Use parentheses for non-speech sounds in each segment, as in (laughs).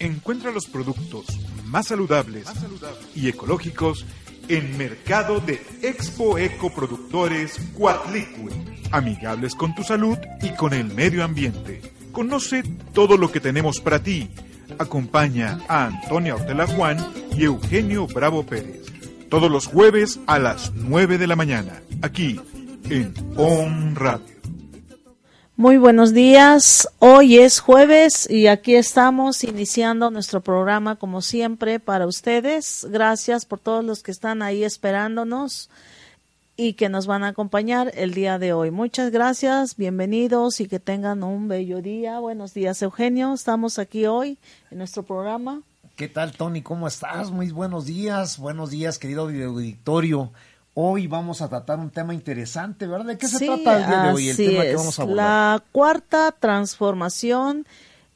Encuentra los productos más saludables, y ecológicos en Mercado de Expo Eco Productores Cuatlicue. Amigables con tu salud y con el medio ambiente. Conoce todo lo que tenemos para ti. Acompaña a Antonia Ortela Juan y Eugenio Bravo Pérez. Todos los jueves a las 9 de la mañana, aquí en On Radio. Muy buenos días. Hoy es jueves y aquí estamos iniciando nuestro programa como siempre para ustedes. Gracias por todos los que están ahí esperándonos y que nos van a acompañar el día de hoy. Muchas gracias, bienvenidos y que tengan un bello día. Buenos días, Eugenio. Estamos aquí hoy en nuestro programa. ¿Qué tal, Tony? ¿Cómo estás? Muy buenos días. Buenos días, querido auditorio. Hoy vamos a tratar un tema interesante, ¿verdad? ¿De qué se trata el día de hoy? El tema que vamos a abordar. La cuarta transformación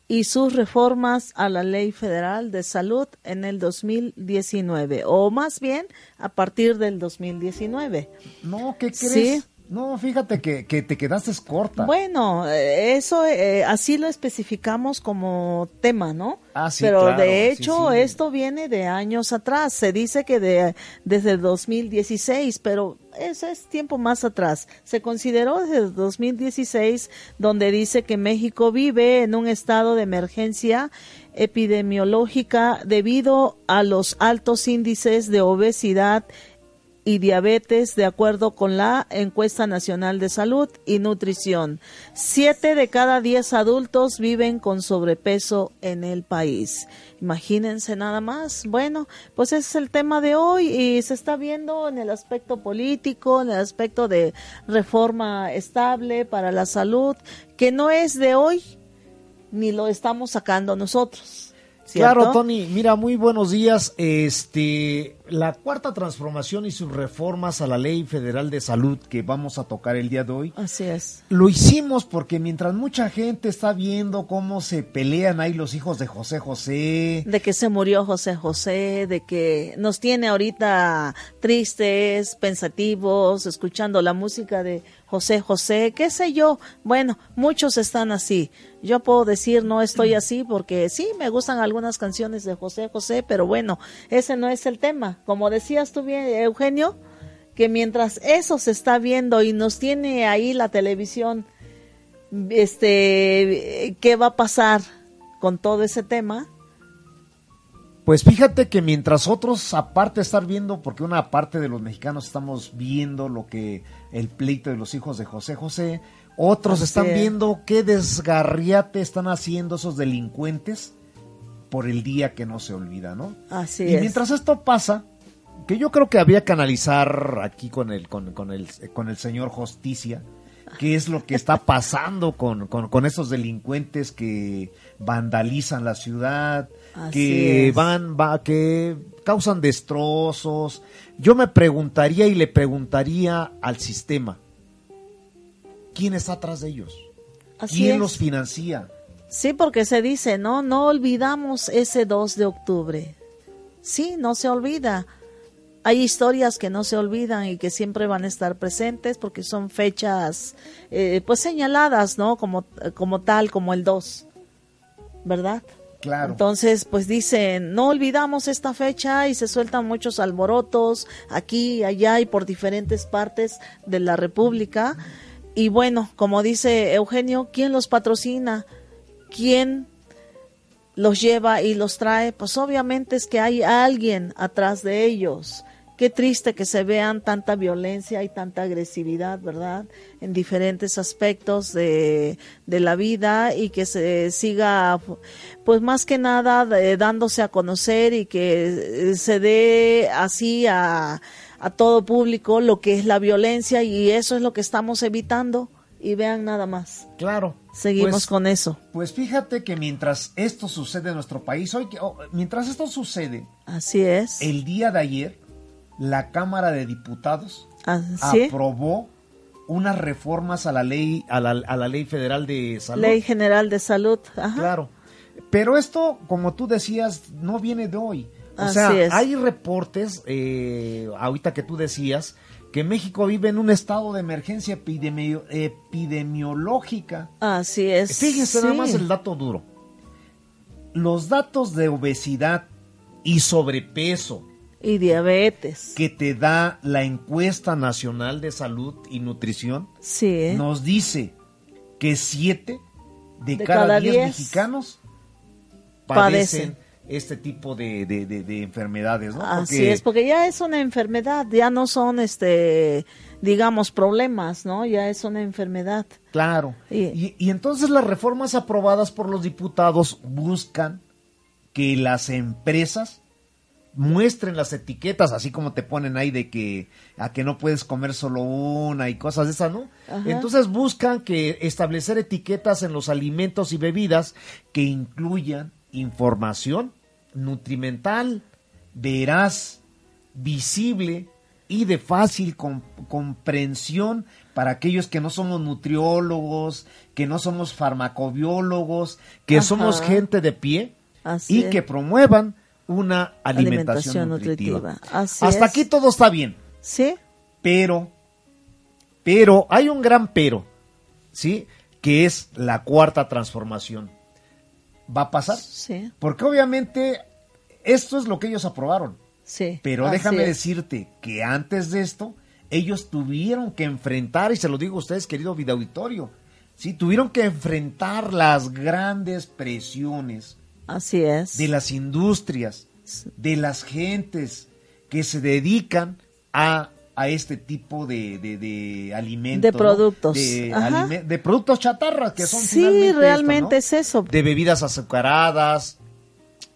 y sus reformas a la Ley Federal de Salud en el 2019, o más bien a partir del 2019. No, ¿qué crees? No, fíjate que, que, te quedaste corta. Bueno, eh, eso eh, así lo especificamos como tema, ¿no? Ah, sí, Pero de hecho esto viene de años atrás. Se dice que de, desde 2016, pero eso es tiempo más atrás. Se consideró desde 2016 donde dice que México vive en un estado de emergencia epidemiológica debido a los altos índices de obesidad y diabetes de acuerdo con la encuesta nacional de salud y nutrición. Siete de cada diez adultos viven con sobrepeso en el país. Imagínense nada más. Bueno, pues ese es el tema de hoy y se está viendo en el aspecto político, en el aspecto de reforma estable para la salud, que no es de hoy ni lo estamos sacando nosotros. Claro, Tony, mira, muy buenos días. Este, la cuarta transformación y sus reformas a la Ley Federal de Salud que vamos a tocar el día de hoy. Así es. Lo hicimos porque mientras mucha gente está viendo cómo se pelean ahí los hijos de José José, de que se murió José José, de que nos tiene ahorita tristes, pensativos, escuchando la música de José José, qué sé yo. Bueno, muchos están así. Yo puedo decir no estoy así porque sí, me gustan algunas canciones de José José, pero bueno, ese no es el tema. Como decías tú bien, Eugenio, que mientras eso se está viendo y nos tiene ahí la televisión, este, ¿qué va a pasar con todo ese tema? Pues fíjate que mientras otros, aparte de estar viendo, porque una parte de los mexicanos estamos viendo lo que el pleito de los hijos de José José, otros están viendo qué desgarriate están haciendo esos delincuentes por el día que no se olvida, ¿no? Así y mientras esto pasa, que yo creo que había que analizar aquí con el, con, con el, con el señor Justicia, qué es lo que está pasando con, con, con esos delincuentes que vandalizan la ciudad, que van, va, que causan destrozos. Yo me preguntaría y le preguntaría al sistema, ¿quién está atrás de ellos? ¿Quién los financia? Sí, porque se dice, no, no olvidamos ese 2 de octubre. Sí, no se olvida. Hay historias que no se olvidan y que siempre van a estar presentes porque son fechas eh, pues señaladas, ¿no? Como, como tal, como el 2, ¿verdad? Entonces, pues dicen, no olvidamos esta fecha y se sueltan muchos alborotos aquí, allá y por diferentes partes de la República. Y bueno, como dice Eugenio, ¿quién los patrocina? ¿Quién los lleva y los trae? Pues obviamente es que hay alguien atrás de ellos. Qué triste que se vean tanta violencia y tanta agresividad, ¿verdad? En diferentes aspectos de, de la vida y que se siga, pues más que nada, dándose a conocer y que eh, se dé así a, a todo público lo que es la violencia y eso es lo que estamos evitando y vean nada más. Claro. Seguimos pues, con eso. Pues fíjate que mientras esto sucede en nuestro país, hoy, oh, mientras esto sucede, así es. El día de ayer la Cámara de Diputados ah, aprobó unas reformas a la ley a la, a la, ley federal de salud. Ley general de salud, Claro. Pero esto, como tú decías, no viene de hoy. O sea, hay reportes, eh, ahorita que tú decías, que México vive en un estado de emergencia epidemiológica. Así es. Fíjense nada más el dato duro. los datos de obesidad y sobrepeso Y diabetes. que te da la encuesta nacional de salud y nutrición Sí. nos dice que 7 de, De cada cada 10 diez mexicanos padecen. padecen este tipo de, de- de- de enfermedades, ¿no? Así Porque- es, porque ya es una enfermedad, ya no son, este, digamos, problemas, ¿no? Ya es una enfermedad. Claro. Y- Y, y entonces las reformas aprobadas por los diputados buscan que las empresas muestren las etiquetas, así como te ponen ahí de que a que no puedes comer solo una y cosas de esas, ¿no? Ajá. Entonces buscan que establecer etiquetas en los alimentos y bebidas que incluyan información nutrimental, veraz, visible y de fácil com- comprensión para aquellos que no somos nutriólogos, que no somos farmacobiólogos, que Ajá. somos gente de pie Así y es. que promuevan una alimentación, Alimentación nutritiva. nutritiva. Así Hasta es. aquí todo está bien, ¿Sí? pero, pero hay un gran pero, ¿sí? Que es la cuarta transformación. ¿Va a pasar? Sí, Porque obviamente esto es lo que ellos aprobaron. sí. Pero déjame es. decirte que antes de esto, ellos tuvieron que enfrentar, y se lo digo a ustedes, querido videauditorio, ¿sí? tuvieron que enfrentar las grandes presiones Así es. de las industrias, de las gentes que se dedican a, a este tipo de, de, de alimentos. De ¿no? productos. De, Ajá. alime- de productos chatarras que son Sí, esto, realmente ¿no? es eso. De bebidas azucaradas,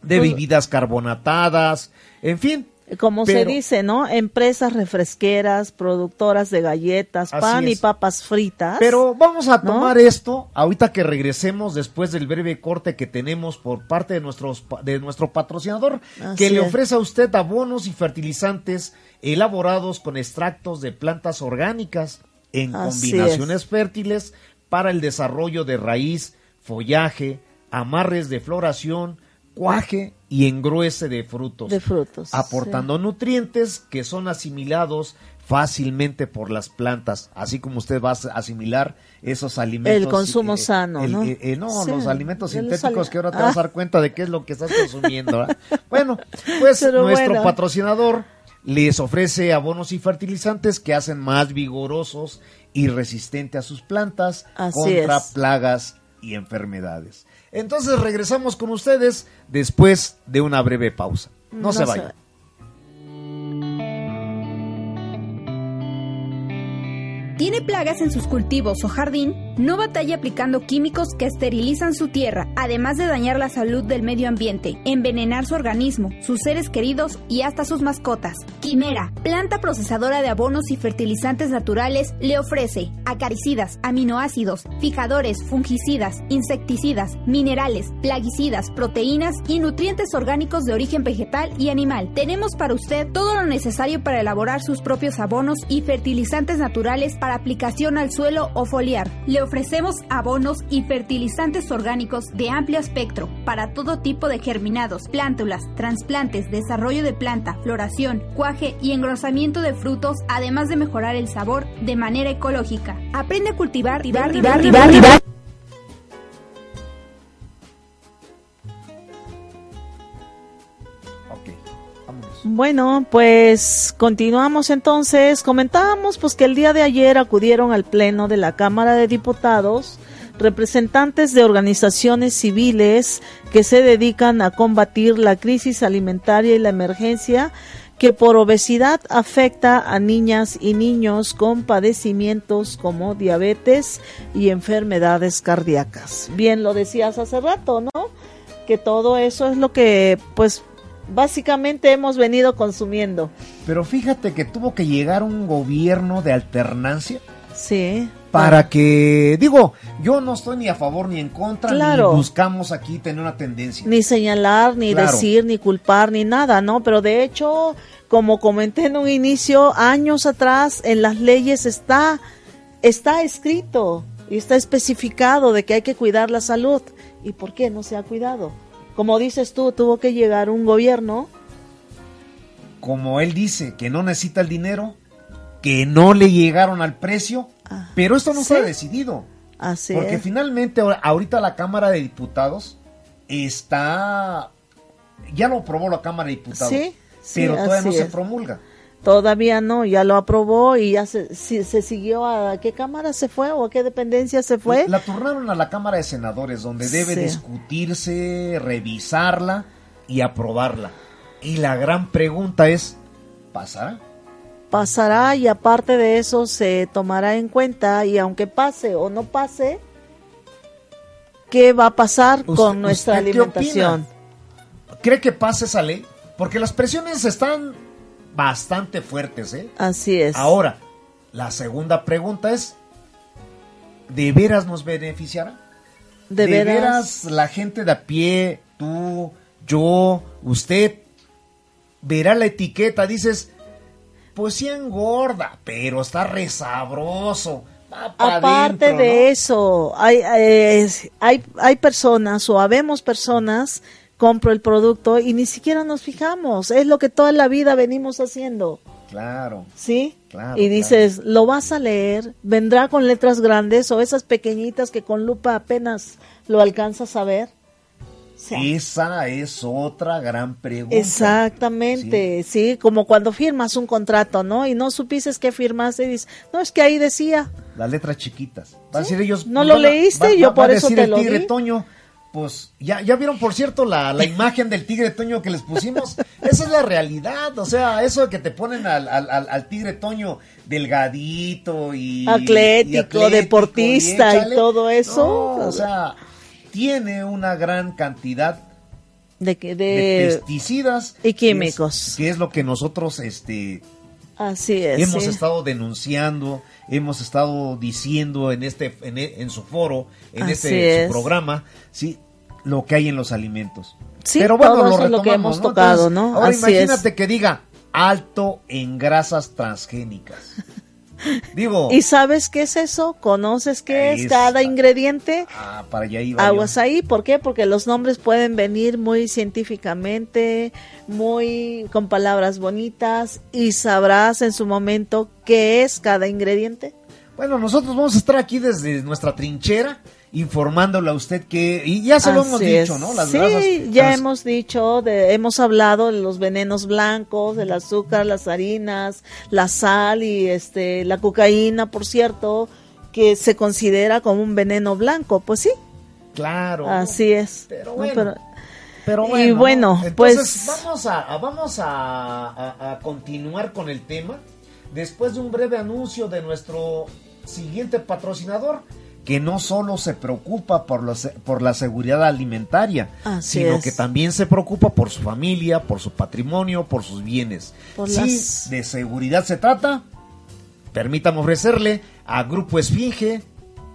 de Pues- bebidas carbonatadas, en fin. Como se dice, ¿no? Empresas refresqueras, productoras de galletas, pan y papas fritas. Pero vamos a ¿No? tomar esto ahorita que regresemos después del breve corte que tenemos por parte de, nuestros, de nuestro patrocinador Así que le ofrece a usted abonos y fertilizantes elaborados con extractos de plantas orgánicas en Así combinaciones fértiles para el desarrollo de raíz, follaje, amarres de floración, cuaje y engruese de frutos de frutos. aportando nutrientes que son asimilados fácilmente por las plantas, así como usted va a asimilar esos alimentos. El consumo eh, sano, el- ¿no? eh, eh, no, Sí, los alimentos los sintéticos que ahora te Ah. vas a dar cuenta de qué es lo que estás consumiendo. (laughs) bueno, pues Pero nuestro bueno. patrocinador les ofrece abonos y fertilizantes que hacen más vigorosos y resistentes a sus plantas Así contra es. plagas y enfermedades. Entonces regresamos con ustedes después de una breve pausa. No, se vayan. ¿Tiene plagas en sus cultivos o jardín? No batalla aplicando químicos que esterilizan su tierra, además de dañar la salud del medio ambiente, envenenar su organismo, sus seres queridos y hasta sus mascotas. Quimera, planta procesadora de abonos y fertilizantes naturales, le ofrece acaricidas, aminoácidos, fijadores, fungicidas, insecticidas, minerales, plaguicidas, proteínas y nutrientes orgánicos de origen vegetal y animal. Tenemos para usted todo lo necesario para elaborar sus propios abonos y fertilizantes naturales para aplicación al suelo o foliar. Ofrecemos abonos y fertilizantes orgánicos de amplio espectro para todo tipo de germinados, plántulas, trasplantes, desarrollo de planta, floración, cuaje y engrosamiento de frutos, además de mejorar el sabor de manera ecológica. Aprende a cultivar, ribar, ribar, ribar, Bueno, pues continuamos entonces. Comentábamos pues que el día de ayer acudieron al pleno de la Cámara de Diputados representantes de organizaciones civiles que se dedican a combatir la crisis alimentaria y la emergencia que por obesidad afecta a niñas y niños con padecimientos como diabetes y enfermedades cardíacas. Bien lo decías hace rato, ¿no? Que todo eso es lo que pues básicamente hemos venido consumiendo. Pero fíjate que tuvo que llegar un gobierno de alternancia Sí. para que, digo, yo no estoy ni a favor ni en contra, Claro. ni buscamos aquí tener una tendencia. Ni señalar, ni Claro. decir, ni culpar, ni nada, ¿no? Pero de hecho, como comenté en un inicio, años atrás, en las leyes está, está escrito y está especificado de que hay que cuidar la salud. ¿Y por qué no se ha cuidado? Como dices tú, tuvo que llegar un gobierno Como él dice, que no necesita el dinero, que no le llegaron al precio, Ah, pero esto no ¿sí? fue decidido. así Porque es. finalmente ahor- ahorita la Cámara de Diputados está, ya lo aprobó la Cámara de Diputados, Sí, sí, pero todavía no se promulga. Todavía no, ya lo aprobó y ya se, si- se siguió a qué cámara se fue o a qué dependencia se fue. La turnaron a la Cámara de Senadores, donde debe Sí. discutirse, revisarla y aprobarla. Y la gran pregunta es, ¿pasará? Pasará y aparte de eso se tomará en cuenta y aunque pase o no pase, ¿qué va a pasar Usted- con nuestra ¿usted qué alimentación? ¿Cree que pase esa ley? Porque las presiones están bastante fuertes, ¿eh? Así es. Ahora, la segunda pregunta es, ¿de veras nos beneficiará? de, veras, la gente de a pie, tú, yo, usted, verá la etiqueta, dices, pues sí engorda, pero está resabroso. Aparte adentro, de ¿no? eso, hay, eh, hay, hay personas o habemos personas, compro el producto y ni siquiera nos fijamos. Es lo que toda la vida venimos haciendo. Claro. ¿Sí? Claro, y dices, lo vas a leer, vendrá con letras grandes o esas pequeñitas que con lupa apenas lo alcanzas a ver. Sea, Esa es otra gran pregunta. Exactamente, sí. como cuando firmas un contrato, ¿no? Y no supiste que firmaste y dices, no, es que ahí decía. Las letras chiquitas. Va a decir ellos. ¿No lo a- leíste? va- Yo va- por va eso decir te el lo tigre di. Toño. Pues ya, ya vieron, por cierto, la, la imagen del tigre Toño que les pusimos. Esa es la realidad. O sea, eso de que te ponen al, al, tigre Toño delgadito y. Atlético, deportista y échale. todo eso. No, o sea, tiene una gran cantidad De que de, de, pesticidas y que es- químicos. Que es, lo que nosotros este, así es. hemos sí. estado denunciando, hemos estado diciendo en este en, e- en su foro, en Así este su programa, sí, lo que hay en los alimentos. Sí, Pero bueno, todo lo eso es lo que retomamos, hemos ¿no? tocado, Entonces, ¿no? Ahora Así imagínate es. que diga alto en grasas transgénicas. (laughs) Digo, ¿Y sabes qué es eso? ¿Conoces qué es cada ingrediente? ah, para allá iba yo. Aguas ahí, ¿por qué? Porque los nombres pueden venir muy científicamente, muy con palabras bonitas y sabrás en su momento qué es cada ingrediente. Bueno, nosotros vamos a estar aquí desde nuestra trinchera informándole a usted que y ya se lo hemos dicho, es. ¿no? Las sí, grasas ya hemos dicho, de, hemos hablado de los venenos blancos, del azúcar, las harinas, la sal y este la cocaína, por cierto, que se considera como un veneno blanco, pues sí, Claro. así es. Pero ¿no? bueno. Pero- Pero Y bueno, bueno, pues- vamos, a, a- vamos a, a- a continuar con el tema después de un breve anuncio de nuestro siguiente patrocinador que no solo se preocupa por, la se- por la seguridad alimentaria, Así sino es. que también se preocupa por su familia, por su patrimonio, por sus bienes. Por si las- de seguridad se trata, permítame ofrecerle a Grupo Esfinge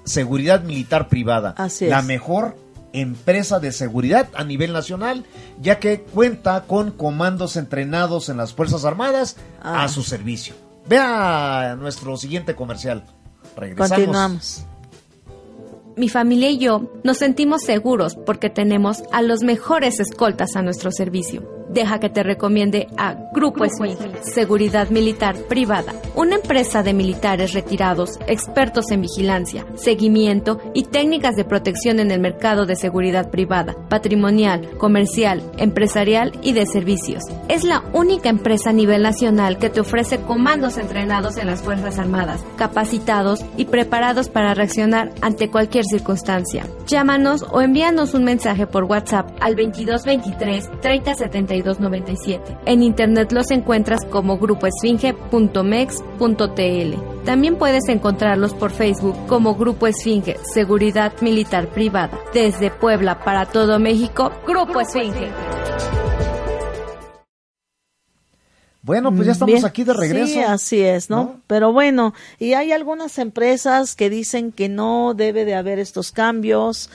Seguridad Militar Privada, Así la es. mejor empresa de seguridad a nivel nacional, ya que cuenta con comandos entrenados en las Fuerzas Armadas Ah. a su servicio. Vea nuestro siguiente comercial. Regresamos. Continuamos. Mi familia y yo nos sentimos seguros porque tenemos a los mejores escoltas a nuestro servicio. Deja que te recomiende a Grupo Esfinge, Seguridad Militar Privada, una empresa de militares retirados, expertos en vigilancia, seguimiento y técnicas de protección en el mercado de seguridad privada, patrimonial, comercial, empresarial y de servicios. Es la única empresa a nivel nacional que te ofrece comandos entrenados en las Fuerzas Armadas, capacitados y preparados para reaccionar ante cualquier circunstancia. Llámanos o envíanos un mensaje por WhatsApp al 2223 3072 97. En internet los encuentras como grupoesfinge.mex.tl. También puedes encontrarlos por Facebook como Grupo Esfinge Seguridad Militar Privada. Desde Puebla para todo México, Grupo Esfinge. Bueno, pues ya estamos Bien. aquí de regreso. Sí, así es, ¿no? ¿no? Pero bueno, y hay algunas empresas que dicen que no debe de haber estos cambios.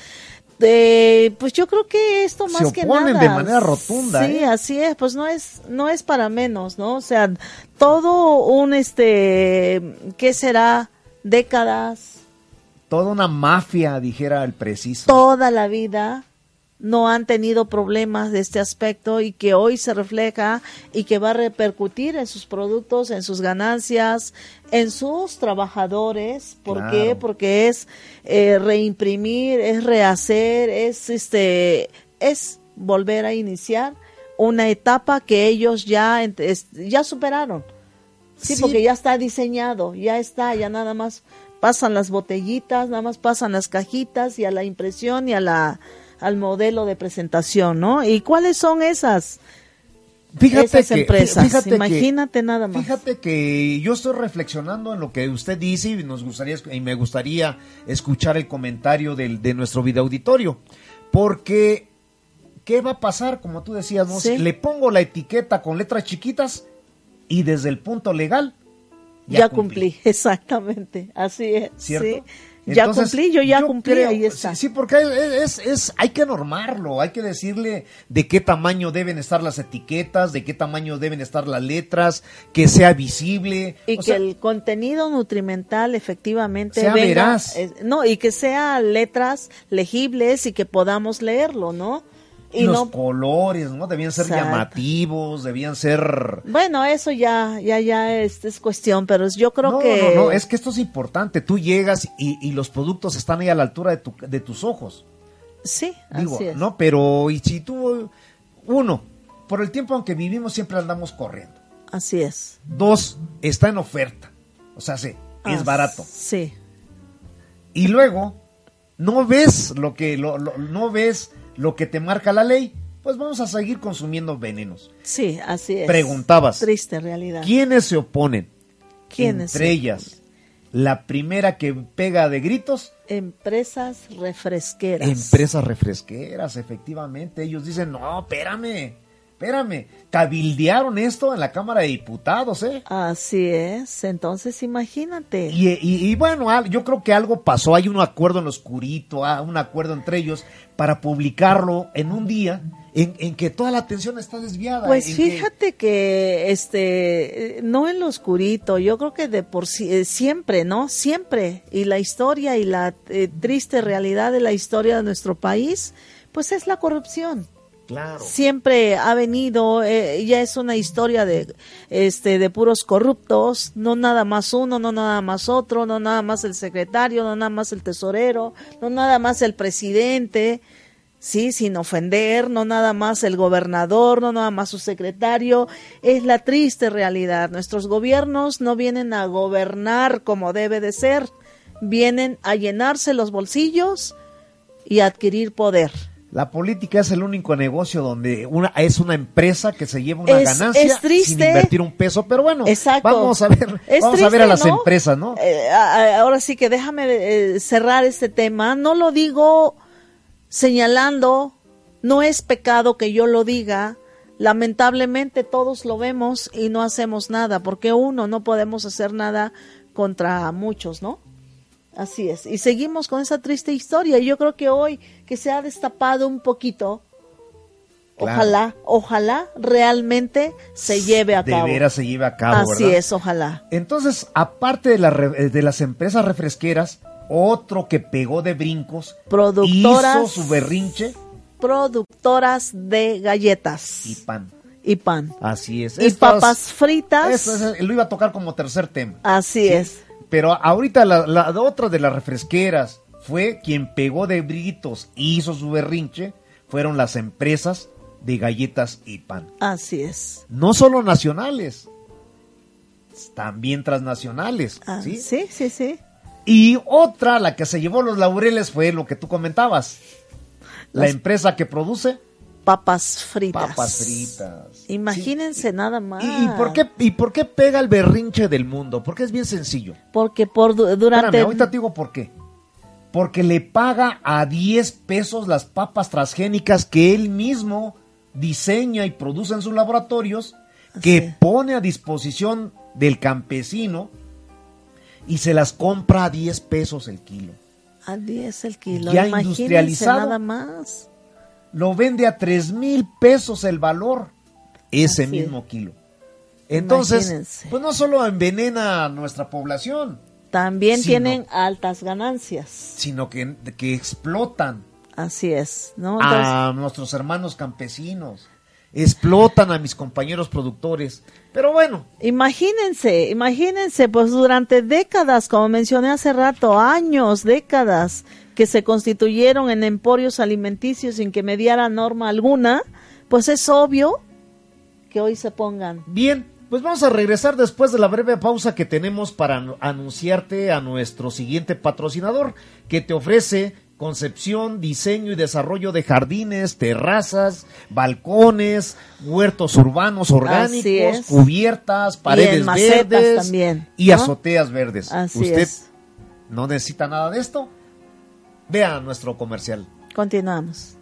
Eh, pues yo creo que esto Se más que oponen nada de manera rotunda, sí ¿eh? así es pues no es no es para menos no o sea todo un este qué será décadas Toda una mafia, dijera el preciso. toda la vida no han tenido problemas de este aspecto y que hoy se refleja y que va a repercutir en sus productos, en sus ganancias, en sus trabajadores. ¿Por Claro. qué? Porque es eh, reimprimir, es rehacer, es este es volver a iniciar una etapa que ellos ya, ya superaron. Sí, Sí. porque ya está diseñado, ya está, ya nada más pasan las botellitas, nada más pasan las cajitas y a la impresión y a la al modelo de presentación, ¿no? ¿Y cuáles son esas? Fíjate esas que, empresas, fíjate que- imagínate nada más. Fíjate que yo estoy reflexionando en lo que usted dice y nos gustaría y me gustaría escuchar el comentario del, de nuestro video auditorio, porque ¿qué va a pasar? Como tú decías, ¿no? Sí. le pongo la etiqueta con letras chiquitas y desde el punto legal Ya, cumplí. (laughs) exactamente, así es. ¿cierto? sí. Ya cumplí, yo ya cumplí, creo- ahí está. Sí, sí, porque es, es- es- hay que normarlo, hay que decirle de qué tamaño deben estar las etiquetas, de qué tamaño deben estar las letras, que sea visible. Y O que sea, el contenido nutrimental efectivamente Sea venga, veraz. eh, no, y que sea letras legibles y que podamos leerlo, ¿no? Y los no colores, ¿no? Debían ser Exacto. llamativos, debían ser... Bueno, eso ya, ya, ya es, es cuestión, pero yo creo no, que. no, no, es que esto es importante. Tú llegas y, y los productos están ahí a la altura de, tu- de tus ojos. Sí, Digo, así es. ¿no? Pero, y si tú, uno, por el tiempo en que vivimos siempre andamos corriendo. Así es. Dos, está en oferta. O sea, sí, es barato. Sí, Y luego, no ves lo que, lo- lo- no ves lo que te marca la ley, pues vamos a seguir consumiendo venenos. sí, así es. Preguntabas. Triste realidad. ¿Quiénes se oponen? ¿Quiénes Entre ellas, la primera que pega de gritos, Empresas refresqueras. empresas refresqueras, efectivamente. Ellos dicen, no, espérame, espérame. Cabildearon esto en la Cámara de Diputados, ¿eh? Así es. Entonces, imagínate. Y, y- y bueno, yo creo que algo pasó, hay un acuerdo en lo oscurito, ah, un acuerdo entre ellos para publicarlo en un día en, en que toda la atención está desviada. Pues que- fíjate que, este, no en lo oscurito, yo creo que de por sí, eh, siempre, ¿no? Siempre. Y la historia y la eh, triste realidad de la historia de nuestro país, pues es la corrupción. Siempre ha venido, eh, ya es una historia de, este, de puros corruptos, no nada más uno, no nada más otro, no nada más el secretario, no nada más el tesorero, no nada más el presidente, sí, sin ofender, no nada más el gobernador, no nada más su secretario, es la triste realidad. Nuestros gobiernos no vienen a gobernar como debe de ser, vienen a llenarse los bolsillos y adquirir poder. La política es el único negocio donde una es una empresa que se lleva una Es- ganancia es triste. sin invertir un peso, pero bueno, Exacto. vamos a ver, Es vamos a ver a las ¿no? empresas, ¿no? Eh, ahora sí que déjame eh, cerrar este tema. No lo digo señalando, no es pecado que yo lo diga. Lamentablemente todos lo vemos y no hacemos nada, porque uno no podemos hacer nada contra muchos, ¿no? Así es. Y seguimos con esa triste historia. Yo creo que hoy que se ha destapado un poquito, Claro. ojalá, ojalá realmente se lleve a de cabo. veras se lleve a cabo, Así ¿verdad? es, ojalá. Entonces, aparte de, la re- de las empresas refresqueras, otro que pegó de brincos, Productoras. hizo su berrinche productoras de galletas y pan. y pan Así es. y Estas- papas fritas. Eso es- lo iba a tocar como tercer tema. Así es. Pero ahorita la, la otra de las refresqueras fue quien pegó de britos y hizo su berrinche, fueron las empresas de galletas y pan. Así es. No solo nacionales, también transnacionales. Ah, ¿sí? sí, sí, sí. Y otra, la que se llevó los laureles, fue lo que tú comentabas. La empresa que produce Papas fritas. papas fritas. Imagínense nada más. ¿Y, y por qué, ¿Y por qué pega el berrinche del mundo? Porque es bien sencillo. Porque por du- durante Espérame, ahorita te digo por qué. Porque le paga a 10 pesos las papas transgénicas que él mismo diseña y produce en sus laboratorios, que Sí. pone a disposición del campesino y se las compra a 10 pesos el kilo. a 10 el kilo. Ya industrializado. nada más. Lo vende a 3 mil pesos el valor, ese Así mismo kilo. Entonces, Imagínense. pues no solo envenena a nuestra población, También Sí, tienen altas ganancias. sino que, que explotan Así es, ¿no? Entonces, a nuestros hermanos campesinos, explotan a mis compañeros productores. Pero bueno, Imagínense, imagínense, pues durante décadas, como mencioné hace rato, años, décadas, que se constituyeron en emporios alimenticios sin que mediara norma alguna, pues es obvio que hoy se pongan. Bien, pues vamos a regresar después de la breve pausa que tenemos para anunciarte a nuestro siguiente patrocinador que te ofrece concepción, diseño y desarrollo de jardines, terrazas, balcones, huertos urbanos orgánicos, cubiertas, paredes verdes también, y azoteas verdes. Así ¿Usted es. no necesita nada de esto? Vea nuestro comercial. Continuamos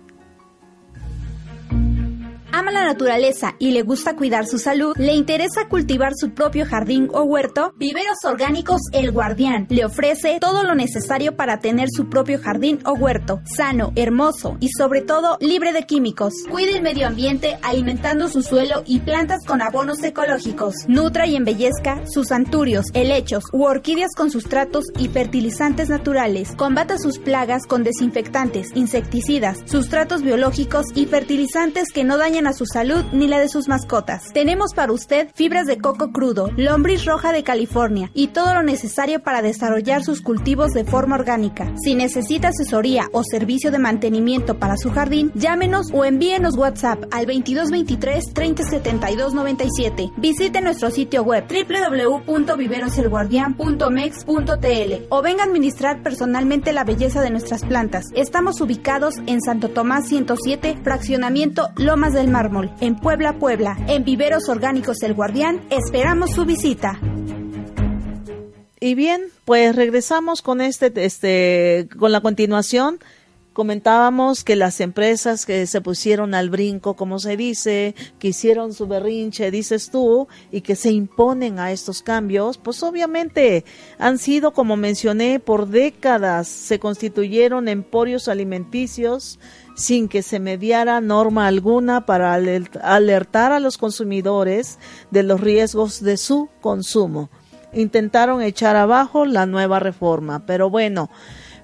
ama la naturaleza y le gusta cuidar su salud, le interesa cultivar su propio jardín o huerto, Viveros Orgánicos El Guardián le ofrece todo lo necesario para tener su propio jardín o huerto, sano, hermoso y sobre todo libre de químicos. Cuide el medio ambiente alimentando su suelo y plantas con abonos ecológicos. Nutra y embellezca sus anturios, helechos u orquídeas con sustratos y fertilizantes naturales. Combata sus plagas con desinfectantes, insecticidas, sustratos biológicos y fertilizantes que no dañan a su salud ni la de sus mascotas. Tenemos para usted fibras de coco crudo, lombriz roja de California y todo lo necesario para desarrollar sus cultivos de forma orgánica. Si necesita asesoría o servicio de mantenimiento para su jardín, llámenos o envíenos WhatsApp al 2223 3072 97. Visite nuestro sitio web www.viveroselguardian.mex.tl o venga a administrar personalmente la belleza de nuestras plantas. Estamos ubicados en Santo Tomás 107, fraccionamiento Lomas del Mar En Puebla, Puebla, en Viveros Orgánicos El Guardián. Esperamos su visita. Y bien, pues regresamos con este, este, con la continuación. Comentábamos que las empresas que se pusieron al brinco, como se dice, que hicieron su berrinche, dices tú, y que se imponen a estos cambios, pues obviamente han sido, como mencioné, por décadas, se constituyeron emporios alimenticios, sin que se mediara norma alguna para alertar a los consumidores de los riesgos de su consumo. Intentaron echar abajo la nueva reforma, pero bueno,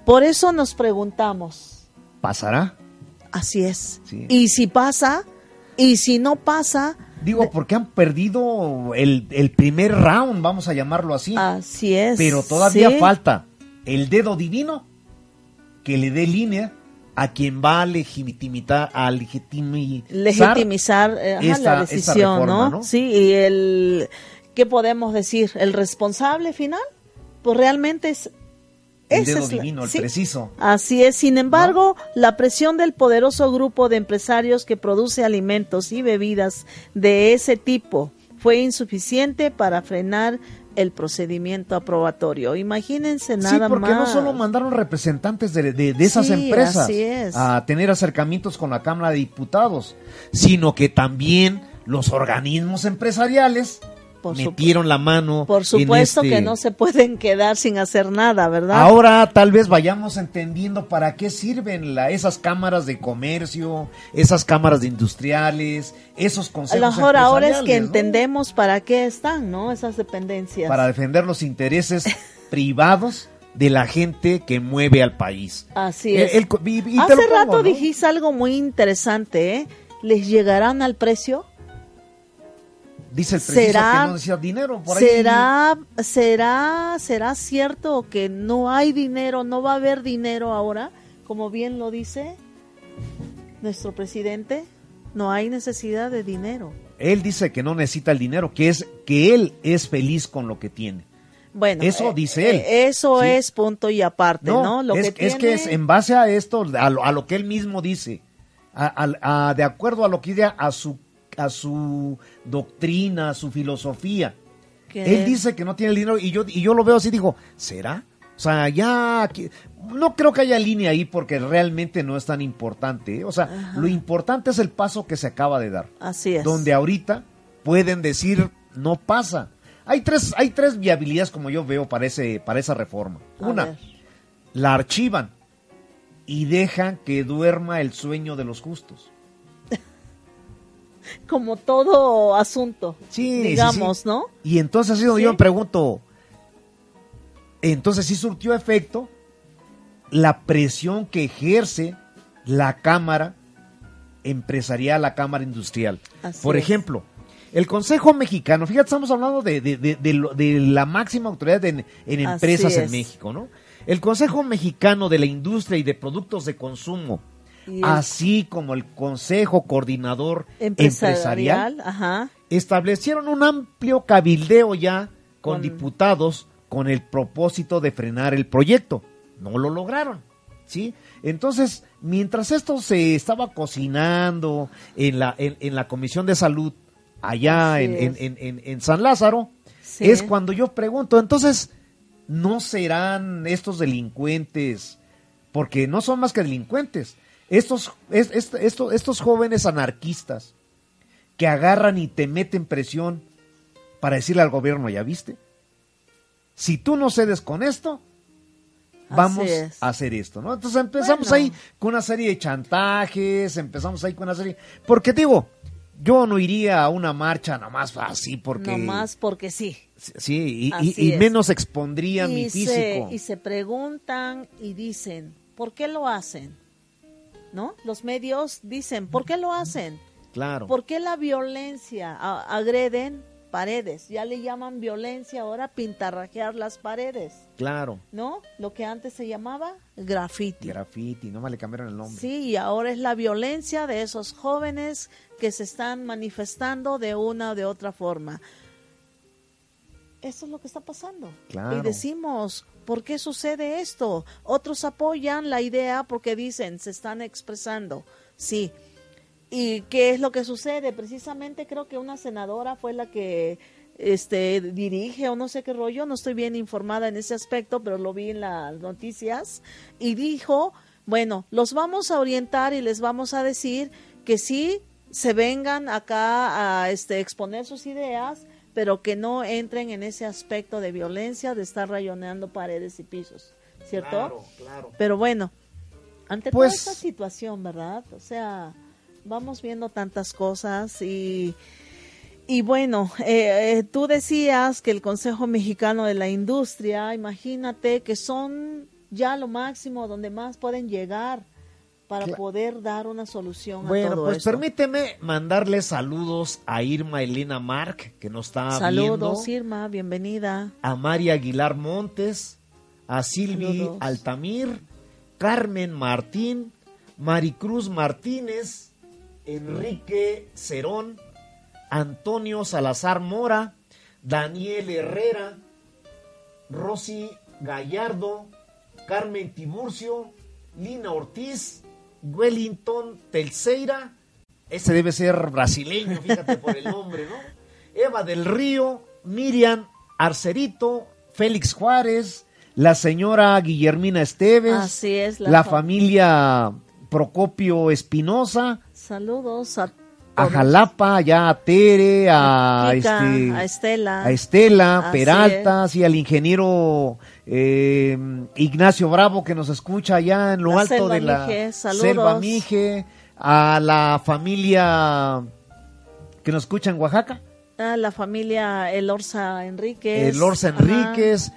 por eso nos preguntamos. ¿Pasará? Así es. Y si pasa, y si no pasa... Digo, porque han perdido el, primer round, vamos a llamarlo así. Así es. Pero todavía falta el dedo divino que le dé línea a quien va a legitimizar, a legitimizar eh, la decisión, ¿no? Sí, y el, ¿qué podemos decir? ¿El responsable final? Pues realmente es... El dedo divino, el preciso. Así es, sin embargo, la presión del poderoso grupo de empresarios que produce alimentos y bebidas de ese tipo fue insuficiente para frenar el procedimiento aprobatorio. Imagínense nada sí, porque no solo mandaron representantes de, esas empresas a tener acercamientos con la Cámara de Diputados, sino que también los organismos empresariales metieron la mano. Por supuesto que este no se pueden quedar sin hacer nada, ¿verdad? Ahora tal vez vayamos entendiendo para qué sirven la, esas cámaras de comercio, esas cámaras de industriales, esos consejos. A lo mejor ahora es que entendemos para qué están, ¿no? Esas dependencias. Para defender los intereses (laughs) privados de la gente que mueve al país. Así es. Hace rato dijiste algo muy interesante, ¿eh? ¿Les llegarán al precio? Dice el ¿Será, que no decía dinero. Por ¿será, ¿Será, ¿Será cierto que no hay dinero, no va a haber dinero ahora? Como bien lo dice nuestro presidente, no hay necesidad de dinero. Él dice que no necesita el dinero, que es que él es feliz con lo que tiene. Bueno, eso eh, dice él. Eh, eso es punto y aparte, ¿no? Lo es, que es que es en base a esto, a lo, que él mismo dice, de acuerdo a lo que dice a su a su doctrina, a su filosofía. Él dice que no tiene el dinero y yo, y yo lo veo así, digo, ¿será? O sea, ya no creo que haya línea ahí porque realmente no es tan importante. ¿eh? O sea, lo importante es el paso que se acaba de dar. Así es. Donde ahorita pueden decir, no pasa. Hay tres, hay tres viabilidades como yo veo para, ese, para esa reforma. Una, la archivan y dejan que duerma el sueño de los justos (laughs) como todo asunto, digamos, ¿no? Y entonces así donde yo me pregunto, entonces sí surtió efecto la presión que ejerce la Cámara Empresarial, la Cámara Industrial. Por ejemplo, el Consejo Mexicano, fíjate, estamos hablando de, de, la máxima autoridad en, empresas en México, ¿no? el Consejo Mexicano de la Industria y de Productos de Consumo, así como el Consejo Coordinador empresarial, Empresarial, ajá. establecieron un amplio cabildeo ya con, Con- diputados con el propósito de frenar el proyecto. No lo lograron, ¿sí? Entonces, mientras esto se estaba cocinando en la, en, en la Comisión de Salud allá en, en- en- en- en San Lázaro, Sí. es cuando yo pregunto, entonces, ¿no serán estos delincuentes? Porque no son más que delincuentes. Estos, es- es- esto- estos jóvenes anarquistas que agarran y te meten presión para decirle al gobierno, ¿ya viste? Si tú no cedes con esto, vamos a hacer esto, ¿no? Entonces empezamos Bueno. ahí con una serie de chantajes, empezamos ahí con una serie... Porque digo, yo no iría a una marcha nomás así porque... No más porque sí. Sí, y- menos expondría mi se, físico. y se preguntan y dicen, ¿por qué lo hacen? ¿No? Los medios dicen, ¿por qué lo hacen? Claro. ¿Por qué la violencia? A- agreden paredes. Ya le llaman violencia ahora pintarrajear las paredes. Claro. ¿No? Lo que antes se llamaba graffiti. Graffiti, no le cambiaron el nombre. Sí, y ahora es la violencia de esos jóvenes que se están manifestando de una o de otra forma. Eso es lo que está pasando. Claro. Y decimos, ¿por qué sucede esto? Otros apoyan la idea porque dicen, se están expresando. Sí. ¿Y qué es lo que sucede? Precisamente creo que una senadora fue la que este dirige o no sé qué rollo, no estoy bien informada en ese aspecto, pero lo vi en las noticias y dijo, bueno, los vamos a orientar y les vamos a decir que sí se vengan acá a este exponer sus ideas, pero que no entren en ese aspecto de violencia, de estar rayoneando paredes y pisos, ¿cierto? Claro, claro. Pero bueno, ante Pues- toda esta situación, ¿verdad? O sea, vamos viendo tantas cosas y, y bueno, eh, eh, tú decías que el Consejo Mexicano de la Industria, imagínate que son ya lo máximo donde más pueden llegar para poder dar una solución a Bueno, todo pues esto. permíteme mandarle saludos a Irma Elena Marc, que nos está Saludos, viendo, Irma, bienvenida. a María Aguilar Montes, a Silvi Saludos. Altamir, Carmen Martín, Maricruz Martínez, Enrique Cerón, Antonio Salazar Mora, Daniel Herrera, Rosy Gallardo, Carmen Tiburcio, Lina Ortiz, Wellington Telceira, ese debe ser brasileño, fíjate por el nombre, ¿no? Eva del Río, Miriam Arcerito, Félix Juárez, la señora Guillermina Esteves, Así es, la la, fa- familia Procopio Espinosa, Saludos a. Jalapa, ya a Tere, a, Kika, este, a Estela. a Estela Así Peralta, sí, al ingeniero eh, Ignacio Bravo que nos escucha allá en lo La alto Selva de la Mije. Selva Mije, a la familia que nos escucha en Oaxaca, a la familia Elorza Enríquez. el Orsa Ajá. Enríquez,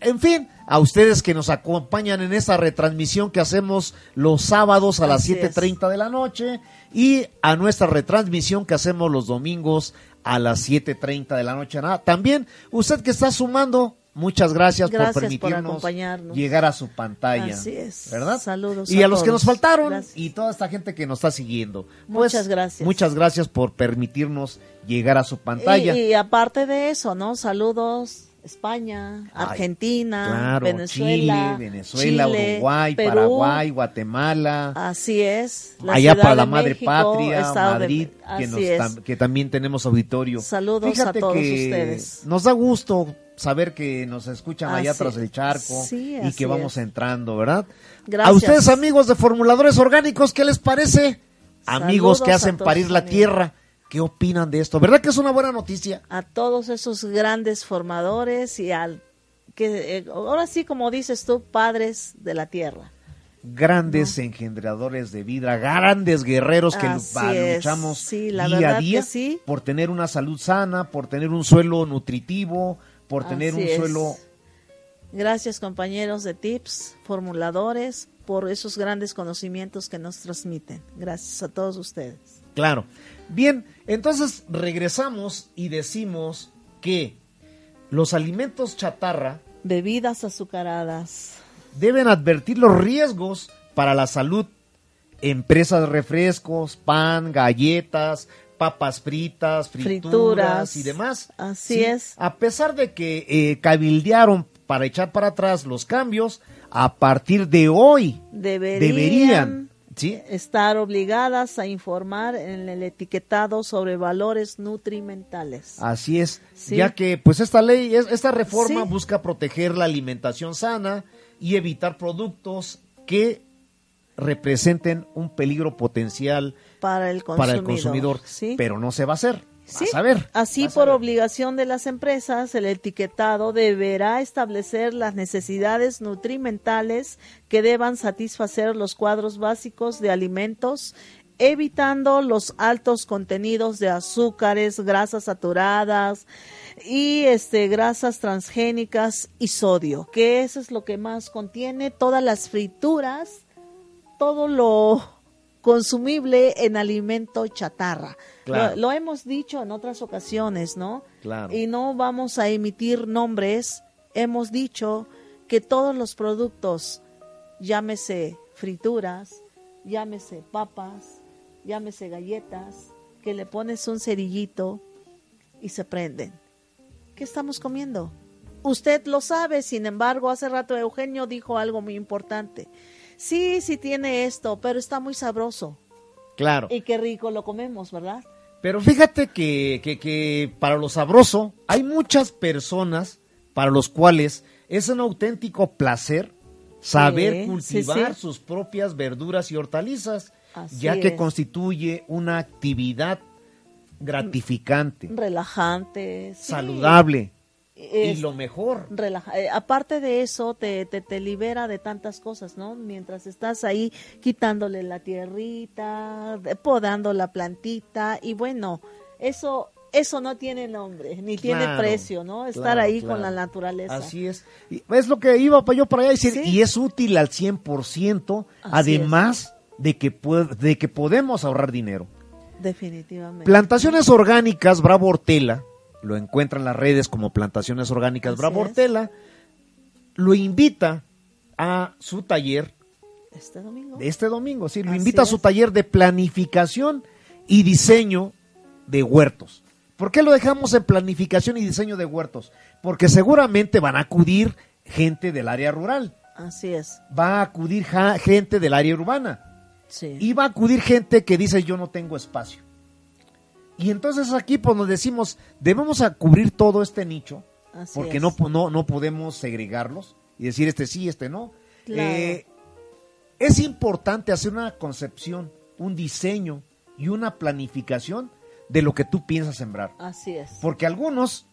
en fin, a ustedes que nos acompañan en esta retransmisión que hacemos los sábados a las Así es. 7.30 de la noche y a nuestra retransmisión que hacemos los domingos a las 7.30 de la noche. También usted que está sumando, muchas gracias, Gracias por por permitirnos acompañarnos. llegar a su pantalla. Así es. ¿Verdad? Saludos Y a a, los que nos faltaron Gracias. y toda esta gente que nos está siguiendo. Pues, Muchas gracias. Muchas gracias por permitirnos llegar a su pantalla. Y, y aparte de eso, ¿no? Saludos. España, Ay, Argentina, Claro, Venezuela, Chile, Venezuela, Chile, Uruguay, Perú. Paraguay, Guatemala. Así es. la allá para la madre México, patria, Estado de- Madrid, que, así nos es. tam- que también tenemos auditorio. Saludos Fíjate a todos que ustedes. Nos da gusto saber que nos escuchan allá tras el charco sí, y que vamos es. entrando, ¿verdad? Gracias. A ustedes amigos de formuladores orgánicos, ¿qué les parece? Amigos que hacen parir la amigos. tierra, ¿qué opinan de esto? ¿Verdad que es una buena noticia? a todos esos grandes formadores y al que eh, ahora sí como dices tú padres de la tierra grandes engendradores de vida, grandes guerreros que Así luchamos Sí, la día a día sí. por tener una salud sana, por tener un suelo nutritivo, por tener Así un es. suelo gracias compañeros de tips formuladores por esos grandes conocimientos que nos transmiten gracias a todos ustedes claro. Bien, entonces regresamos y decimos que los alimentos chatarra bebidas azucaradas deben advertir los riesgos para la salud. Empresas de refrescos, pan, galletas, papas fritas, frituras, Frituras. y demás. Así es. A pesar de que eh, cabildearon para echar para atrás los cambios, a partir de hoy Deberían, deberían, ¿sí? estar obligadas a informar en el etiquetado sobre valores nutrimentales. Así es, Sí. ya que pues esta ley, es- esta reforma busca proteger la alimentación sana y evitar productos que representen un peligro potencial para el consumidor. para el consumidor, ¿sí? pero no se va a hacer. Sí, a ver. Así a por ver. obligación de las empresas, el etiquetado deberá establecer las necesidades nutrimentales que deban satisfacer los cuadros básicos de alimentos, evitando los altos contenidos de azúcares, grasas saturadas y este grasas transgénicas y sodio, que eso es lo que más contiene todas las frituras, todo lo consumible en alimento chatarra. Claro. Lo, lo hemos dicho en otras ocasiones, ¿no? Claro. Y no vamos a emitir nombres. Hemos dicho que todos los productos, llámese frituras, llámese papas, llámese galletas, que le pones un cerillito y se prenden. ¿Qué estamos comiendo? Usted lo sabe, sin embargo, hace rato Eugenio dijo algo muy importante. Sí, sí tiene esto, pero está muy sabroso. Claro. Y qué rico lo comemos, ¿verdad? Pero fíjate que, que, que para lo sabroso hay muchas personas para los cuales es un auténtico placer saber Sí, cultivar sí, sí. sus propias verduras y hortalizas, Así ya que es. constituye una actividad gratificante, Relajante. saludable Es- y lo mejor. relaja- eh, aparte de eso, te, te, te libera de tantas cosas, ¿no? Mientras estás ahí quitándole la tierrita, podando la plantita, y bueno, eso, eso no tiene nombre, ni tiene precio, ¿no? Estar claro, ahí claro. con la naturaleza. Así es. Y es lo que iba pa- yo para allá decir, Sí. y es útil al 100%, Así además de que, de que podemos ahorrar dinero. Definitivamente. Plantaciones orgánicas Bravo Hortela, lo encuentran en las redes como Plantaciones Orgánicas Así Bravo es. Hortela, lo invita a su taller este domingo. de este domingo, sí, lo Así invita a su taller de planificación y diseño de huertos. ¿Por qué lo dejamos en planificación y diseño de huertos? Porque seguramente van a acudir gente del área rural, Así es. va a acudir gente del área urbana. Sí. Y va a acudir gente que dice yo no tengo espacio. Y entonces aquí pues nos decimos, debemos a cubrir todo este nicho, Así porque es. no, no, no podemos segregarlos y decir este sí, este no. Claro. Eh, es importante hacer una concepción, un diseño y una planificación de lo que tú piensas sembrar. Así es. Porque algunos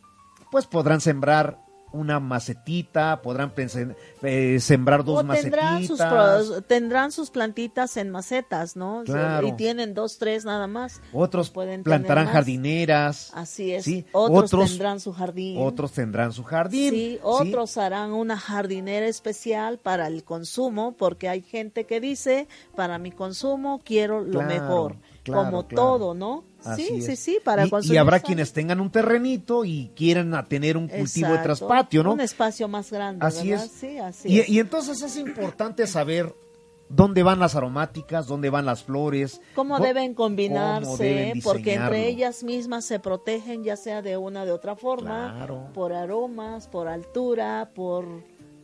pues podrán sembrar una macetita, podrán pense- eh, sembrar dos o tendrán sus, macetitas. pro- tendrán sus plantitas en macetas, ¿no? Claro. Y tienen dos, tres nada más. Otros Pueden plantarán jardineras. Así es. Sí, Otros, otros- tendrán su jardín. Otros tendrán su jardín. Sí, otros harán una jardinera especial para el consumo, porque hay gente que dice, para mi consumo quiero lo Claro, mejor, claro, como claro. todo, ¿no? Así sí, es. sí, sí, para y, consumir. y habrá quienes tengan un terrenito y quieran tener un cultivo de traspatio, ¿no? Un espacio más grande, Así ¿verdad? es. Sí, así Y, es. y entonces es importante saber dónde van las aromáticas, dónde van las flores. cómo deben cómo combinarse, deben porque entre ellas mismas se protegen, ya sea de una de otra forma, Claro. por aromas, por altura, por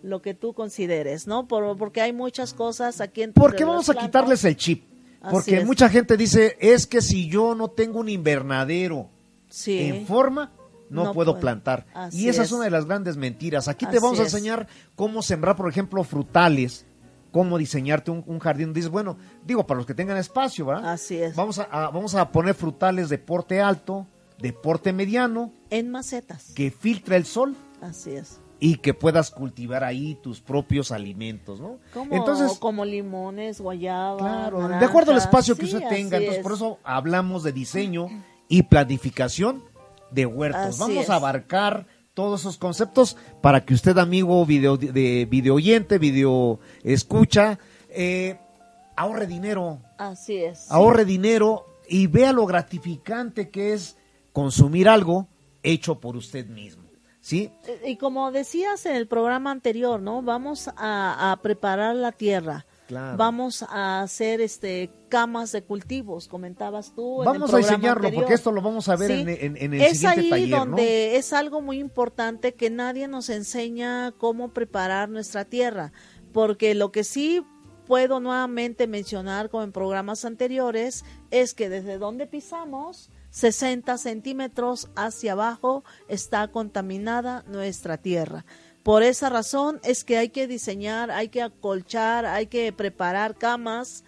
lo que tú consideres, ¿no? Por, porque hay muchas cosas aquí en ¿Por qué vamos a quitarles el chip? Porque mucha gente dice, es que si yo no tengo un invernadero sí. en forma, no, No puedo puede. plantar. Así y esa es. una de las grandes mentiras. Aquí te Así vamos a es. enseñar cómo sembrar, por ejemplo, frutales, cómo diseñarte un, un jardín. Dices, bueno, digo, para los que tengan espacio, ¿verdad? Así es. Vamos a, a- vamos a poner frutales de porte alto, de porte mediano, En macetas. que filtra el sol Así es. Y que puedas cultivar ahí tus propios alimentos, ¿no? Como, Entonces, como limones, guayaba. Claro, de acuerdo al espacio que Sí, usted tenga. Entonces, es. por eso hablamos de diseño (clears throat) y planificación de huertos. Así Vamos es. a abarcar todos esos conceptos para que usted, amigo video, de video oyente, video escucha, eh, ahorre dinero, Así es. sí. ahorre dinero y vea lo gratificante que es consumir algo hecho por usted mismo. ¿Sí? Y como decías en el programa anterior, ¿no? Vamos a, a preparar la tierra. Claro. Vamos a hacer este camas de cultivos, comentabas tú. en el Vamos a enseñarlo, anterior. porque esto lo vamos a ver Sí. en, en- en el es siguiente ahí taller, ¿no? donde es algo muy importante que nadie nos enseña cómo preparar nuestra tierra, porque lo que sí puedo nuevamente mencionar como en programas anteriores es que desde donde pisamos 60 centímetros hacia abajo está contaminada nuestra tierra. Por esa razón es que hay que diseñar, hay que acolchar, hay que preparar camas,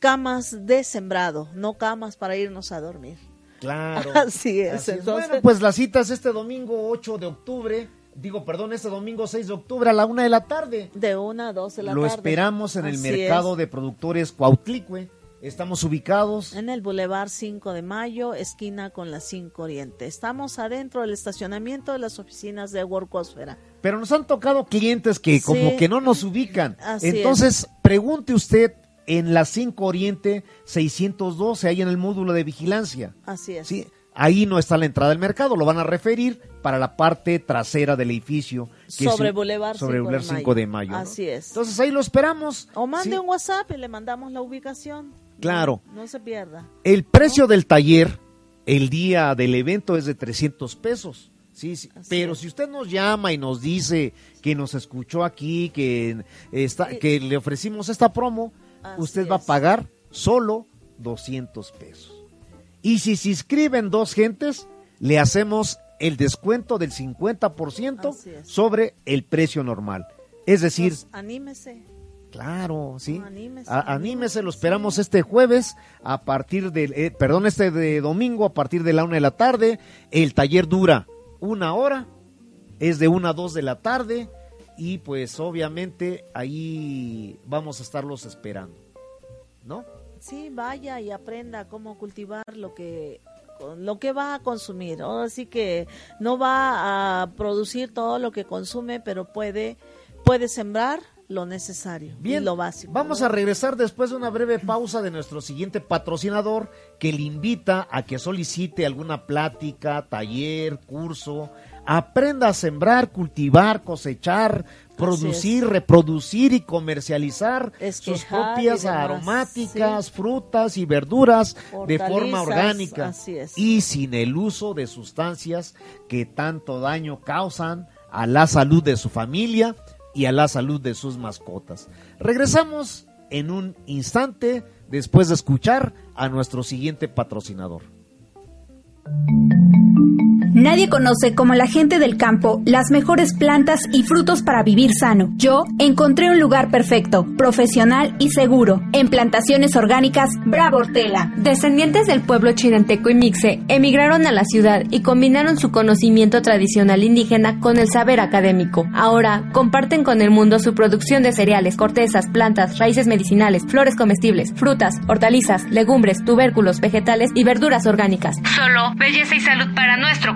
camas de sembrado, no camas para irnos a dormir. Claro. (laughs) Así es, Así es. entonces- Bueno, pues las citas este domingo 8 de octubre, digo, perdón, este domingo 6 de octubre a la una de la tarde. De una a dos de la Lo tarde. esperamos en el mercado es. de productores Cuautlicue. Estamos ubicados En el Boulevard 5 de Mayo, esquina con la 5 Oriente. Estamos adentro del estacionamiento de las oficinas de Workosfera. Pero nos han tocado clientes que Sí. como que no nos ubican. Así Entonces, pregunte usted en la 5 Oriente 612, ahí en el módulo de vigilancia. Así es. Sí, ahí no está la entrada del mercado, lo van a referir para la parte trasera del edificio. que Sobre es- Boulevard sobre 5 de Boulevard 5 de mayo. ¿no? Así es. Entonces ahí lo esperamos. O mande Sí. un WhatsApp y le mandamos la ubicación. Claro. No, no se pierda. El precio del taller el día del evento es de 300 pesos. Sí, sí. Pero es. si usted nos llama y nos dice que nos escuchó aquí, que, está, que le ofrecimos esta promo, Así usted va a pagar solo 200 pesos. Y si se inscriben dos gentes, le hacemos el descuento del 50% Así es. sobre el precio normal. Es decir, Pues, anímese. Claro, sí. No, anímese, A- anímese, lo sí. esperamos este jueves a partir del, eh, perdón, este de domingo a partir de la una de la tarde. El taller dura una hora, es de una a dos de la tarde y pues obviamente ahí vamos a estarlos esperando, ¿no? Sí, vaya y aprenda cómo cultivar lo que lo que va a consumir. Ahora sí que no va a producir todo lo que consume, pero puede puede sembrar lo necesario Bien, y lo básico. Vamos a regresar después de una breve pausa de nuestro siguiente patrocinador que le invita a que solicite alguna plática, taller, curso, aprenda a sembrar, cultivar, cosechar, producir, reproducir y comercializar sus propias aromáticas, frutas y verduras de forma orgánica así es. y sin el uso de sustancias que tanto daño causan a la salud de su familia y a la salud de sus mascotas. Regresamos en un instante después de escuchar a nuestro siguiente patrocinador. Nadie conoce como la gente del campo las mejores plantas y frutos para vivir sano. Yo encontré un lugar perfecto, profesional y seguro. En plantaciones orgánicas Bravo Hortela. Descendientes del pueblo chinanteco y mixe emigraron a la ciudad y combinaron su conocimiento tradicional indígena con el saber académico. Ahora comparten con el mundo su producción de cereales, cortezas, plantas, raíces medicinales, flores comestibles, frutas, hortalizas, legumbres, tubérculos, vegetales y verduras orgánicas. Solo belleza y salud para nuestro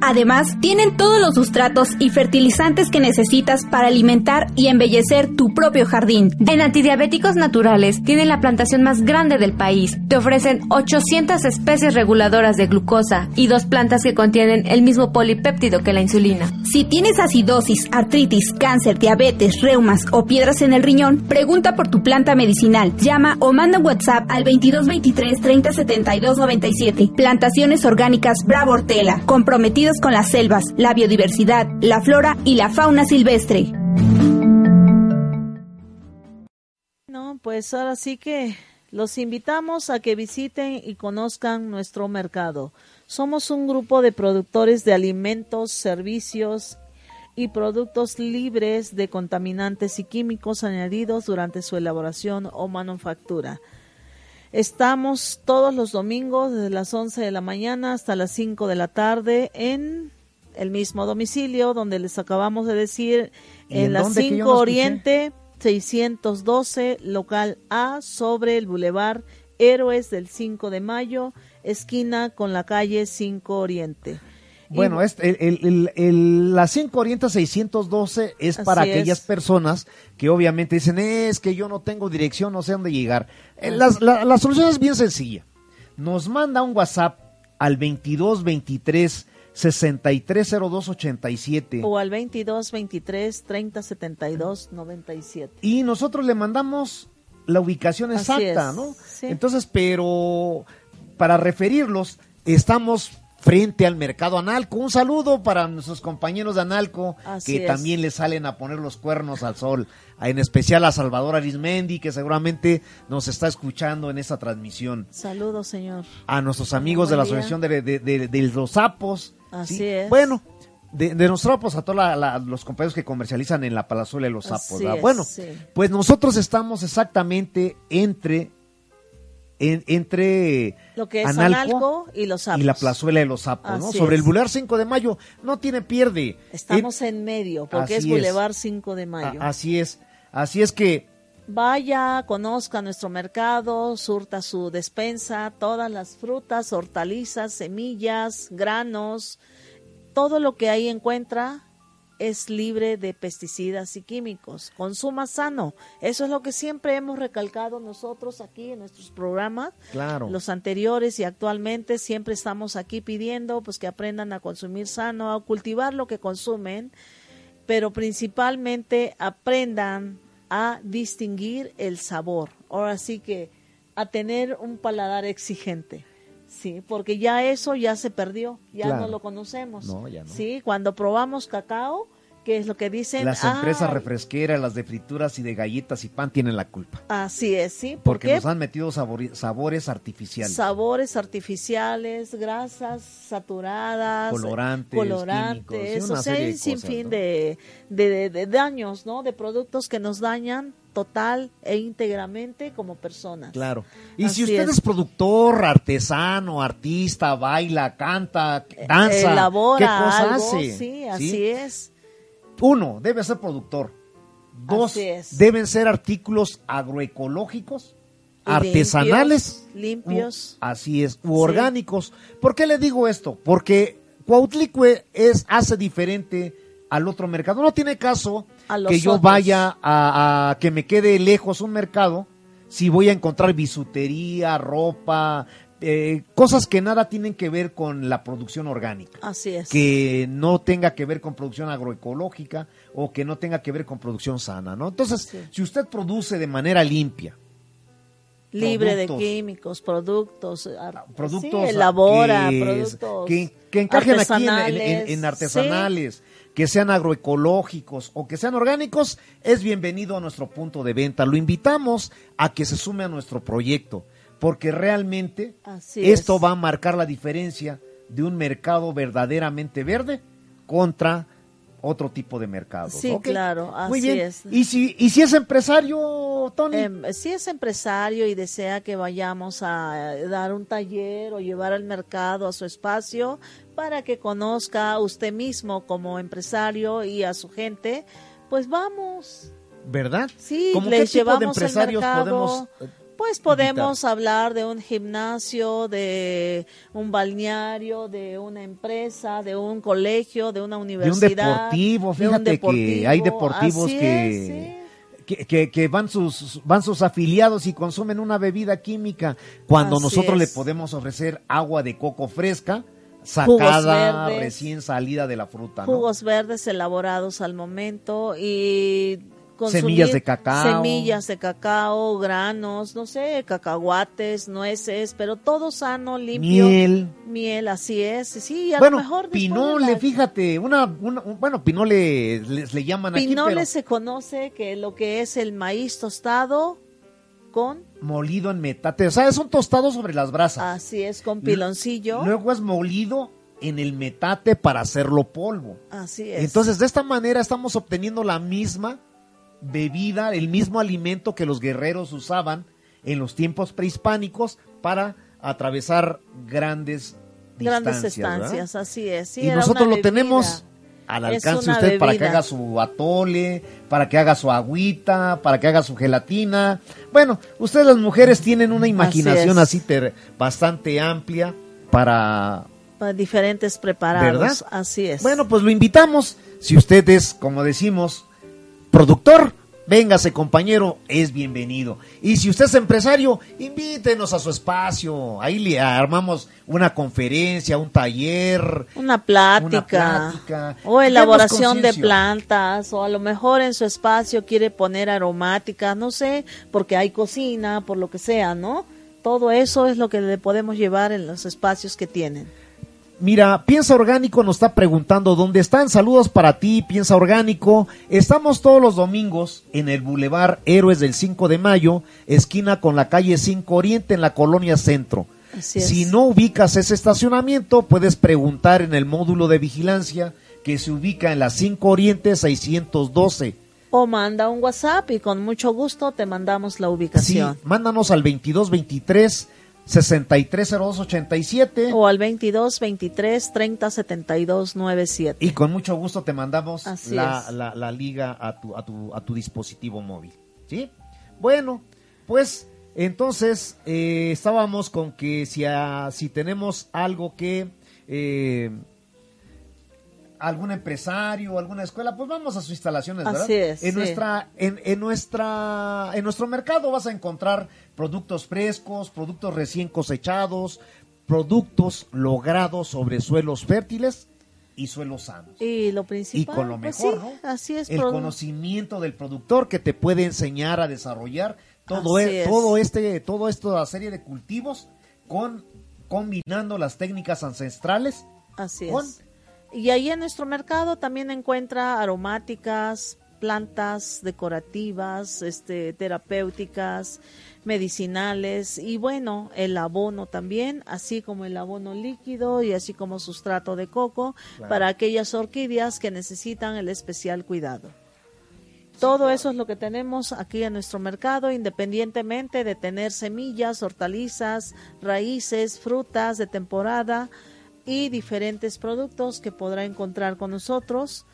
Además, tienen todos los sustratos y fertilizantes que necesitas para alimentar y embellecer tu propio jardín. En Antidiabéticos Naturales tienen la plantación más grande del país. Te ofrecen 800 especies reguladoras de glucosa y dos plantas que contienen el mismo polipéptido que la insulina. Si tienes acidosis, artritis, cáncer, diabetes, reumas o piedras en el riñón, pregunta por tu planta medicinal. Llama o manda un WhatsApp al 2223 30 72 97. Plantaciones Orgánicas Bravo Hortela, comprometidos con las selvas, la biodiversidad, la flora y la fauna silvestre. No, pues ahora sí que los invitamos a que visiten y conozcan nuestro mercado. Somos un grupo de productores de alimentos, servicios y productos libres de contaminantes y químicos añadidos durante su elaboración o manufactura. Estamos todos los domingos desde las 11 de la mañana hasta las 5 de la tarde en el mismo domicilio donde les acabamos de decir ¿Y en, en la dónde que yo 5 no escuché? Oriente 612 local A sobre el Boulevard Héroes del 5 de Mayo, esquina con la calle 5 Oriente. Y Bueno, este, el, el, el- la 540 612 es Así para es. aquellas personas que obviamente dicen, es que yo no tengo dirección, no sé dónde llegar. Eh, las- la, la solución es bien sencilla. Nos manda un WhatsApp al 22 23 630287. O al 22 23 30 72 97. Y nosotros le mandamos la ubicación Así exacta, es, ¿no? sí. Entonces, pero para referirlos, estamos frente al mercado Analco. Un saludo para nuestros compañeros de Analco Así que es. también le salen a poner los cuernos al sol. En especial a Salvador Arismendi, que seguramente nos está escuchando en esta transmisión. Saludos, señor. A nuestros amigos de la. Asociación de, de- de- de los Sapos. Así es. Bueno, de, de los sapos a todos los compañeros que comercializan en la Palazuela de los Sapos. Bueno, sí. pues nosotros estamos exactamente entre en- entre Lo que es Analco Analco y los sapos. y la plazuela de los sapos, ¿no? Sobre es. el Boulevard 5 de Mayo, no tiene pierde. Estamos en medio, porque es. Boulevard 5 de Eh, Mayo. a- así es, así es que Vaya, conozca nuestro mercado, surta su despensa, todas las frutas, hortalizas, semillas, granos, todo lo que ahí encuentra es libre de pesticidas y químicos. Consuma sano. Eso es lo que siempre hemos recalcado nosotros aquí en nuestros programas. Claro. Los anteriores y actualmente siempre estamos aquí pidiendo pues que aprendan a consumir sano, a cultivar lo que consumen, pero principalmente aprendan a distinguir el sabor. Ahora sí que a tener un paladar exigente. Sí, porque ya eso ya se perdió, ya Claro. no lo conocemos. No, ya no. Sí, cuando probamos cacao, que es lo que dicen? las "Ah, empresas refresqueras, las de frituras y de galletas y pan tienen la culpa. Así es, sí. ¿Por Porque qué? nos han metido sabores artificiales. sabores artificiales, grasas saturadas, Colorantes, colorantes, químicos, o sea, un sinfín cosas, ¿no? de, de, de- de daños, ¿no? De productos que nos dañan total e íntegramente como personas. Claro. Y Así si usted es. es. productor, artesano, artista, baila, canta, danza, Eh, Elabora ¿qué cosa algo, hace? sí, así es. Uno, debe ser productor. Dos, deben ser artículos agroecológicos, artesanales. limpios, u- así es, u Sí. orgánicos. ¿Por qué le digo esto? Porque Cuautlicue es, hace diferente al otro mercado. No tiene caso que yo otros. vaya a, a que me quede lejos un mercado si voy a encontrar bisutería, ropa, eh, cosas que nada tienen que ver con la producción orgánica Así es. que no tenga que ver con producción agroecológica o que no tenga que ver con producción sana, ¿no? Entonces, Sí. si usted produce de manera limpia, Libre de productos. químicos, productos, ar- productos sí, elabora que, productos que, que encajen aquí en- artesanales, que sean agroecológicos o que sean orgánicos, es bienvenido a nuestro punto de venta. Lo invitamos a que se sume a nuestro proyecto, porque realmente Así esto es. va a marcar la diferencia de un mercado verdaderamente verde contra otro tipo de mercados. Sí, claro, Muy así bien. es. Y si, y si es empresario, Tony, Em, si es empresario y desea que vayamos a eh, dar un taller o llevar al mercado a su espacio para que conozca usted mismo como empresario y a su gente, pues vamos. ¿verdad? Sí, ¿Cómo qué les tipo de llevamos al empresarios mercado. podemos eh, Pues podemos hablar de un gimnasio, de un balneario, de una empresa, de un colegio, de una de un universidad. deportivo, de un fíjate que deportivo. hay deportivos Así que, es, sí. que, que- que van sus van sus afiliados y consumen una bebida química cuando Así nosotros le es. podemos ofrecer agua de coco fresca sacada verdes. recién salida de la fruta, ¿no? jugos verdes elaborados al momento y Semillas de cacao. semillas de cacao, granos, no sé, cacahuates, nueces, pero todo sano, limpio. miel. Miel, así es. Sí, a Bueno, lo mejor de pinole, la- fíjate, una, una- un- bueno, pinole les le llaman Pinole aquí, se conoce que lo que es el maíz tostado con, pero molido en metate, o sea, es un tostado sobre las brasas. así es, con piloncillo. Luego es molido en el metate para hacerlo polvo. así es. Entonces, de esta manera estamos obteniendo la misma bebida, el mismo alimento que los guerreros usaban en los tiempos prehispánicos para atravesar grandes grandes distancias, ¿verdad? estancias, así es. Sí, y nosotros lo tenemos. Al alcance usted para que haga su atole, para que haga su agüita, para que haga su gelatina. Bueno, ustedes las mujeres tienen una imaginación así, ter- bastante amplia para Para diferentes preparados, ¿Verdad? así es. Bueno, pues lo invitamos. Si usted es, como decimos, productor, véngase compañero, es bienvenido. Y si usted es empresario, invítenos a su espacio. Ahí le armamos una conferencia, un taller. Una plática. Una plática. O elaboración de plantas. O a lo mejor en su espacio quiere poner aromática, no sé, porque hay cocina, por lo que sea, ¿no? Todo eso es lo que le podemos llevar en los espacios que tienen. Mira, Piensa Orgánico nos está preguntando dónde están. Saludos para ti, Piensa Orgánico. Estamos todos los domingos en el Boulevard Héroes del 5 de Mayo, esquina con la calle 5 Oriente en la colonia Centro. Así es. Si no ubicas ese estacionamiento, puedes preguntar en el módulo de vigilancia que se ubica en la 5 Oriente 612. O manda un WhatsApp y con mucho gusto te mandamos la Sí, ubicación. mándanos al 2223 630287 O al 22 23 30 72 97. y con mucho gusto te mandamos la, la- la liga a tu, a, tu, a tu dispositivo móvil. ¿Sí? Bueno, pues entonces eh, estábamos con que si, a- si tenemos algo que... eh, algún empresario, alguna escuela, pues vamos a sus instalaciones, ¿verdad? Así es, En sí. nuestra, en, en nuestra, en nuestro mercado vas a encontrar productos frescos, productos recién cosechados, productos logrados sobre suelos fértiles y suelos sanos. Y lo Y principal. con lo pues mejor, sí, ¿no? Así es. El conocimiento del productor que te puede enseñar a desarrollar todo, e- es. todo este, todo esta serie de cultivos con combinando las técnicas ancestrales Así con- es. Y ahí en nuestro mercado también encuentra aromáticas, plantas decorativas, este, terapéuticas, medicinales y bueno, el abono también, así como el abono líquido y así como sustrato de coco para aquellas orquídeas que necesitan el especial cuidado. Todo eso es lo que tenemos aquí en nuestro mercado, independientemente de tener semillas, hortalizas, raíces, frutas de temporada y diferentes productos que podrá encontrar con nosotros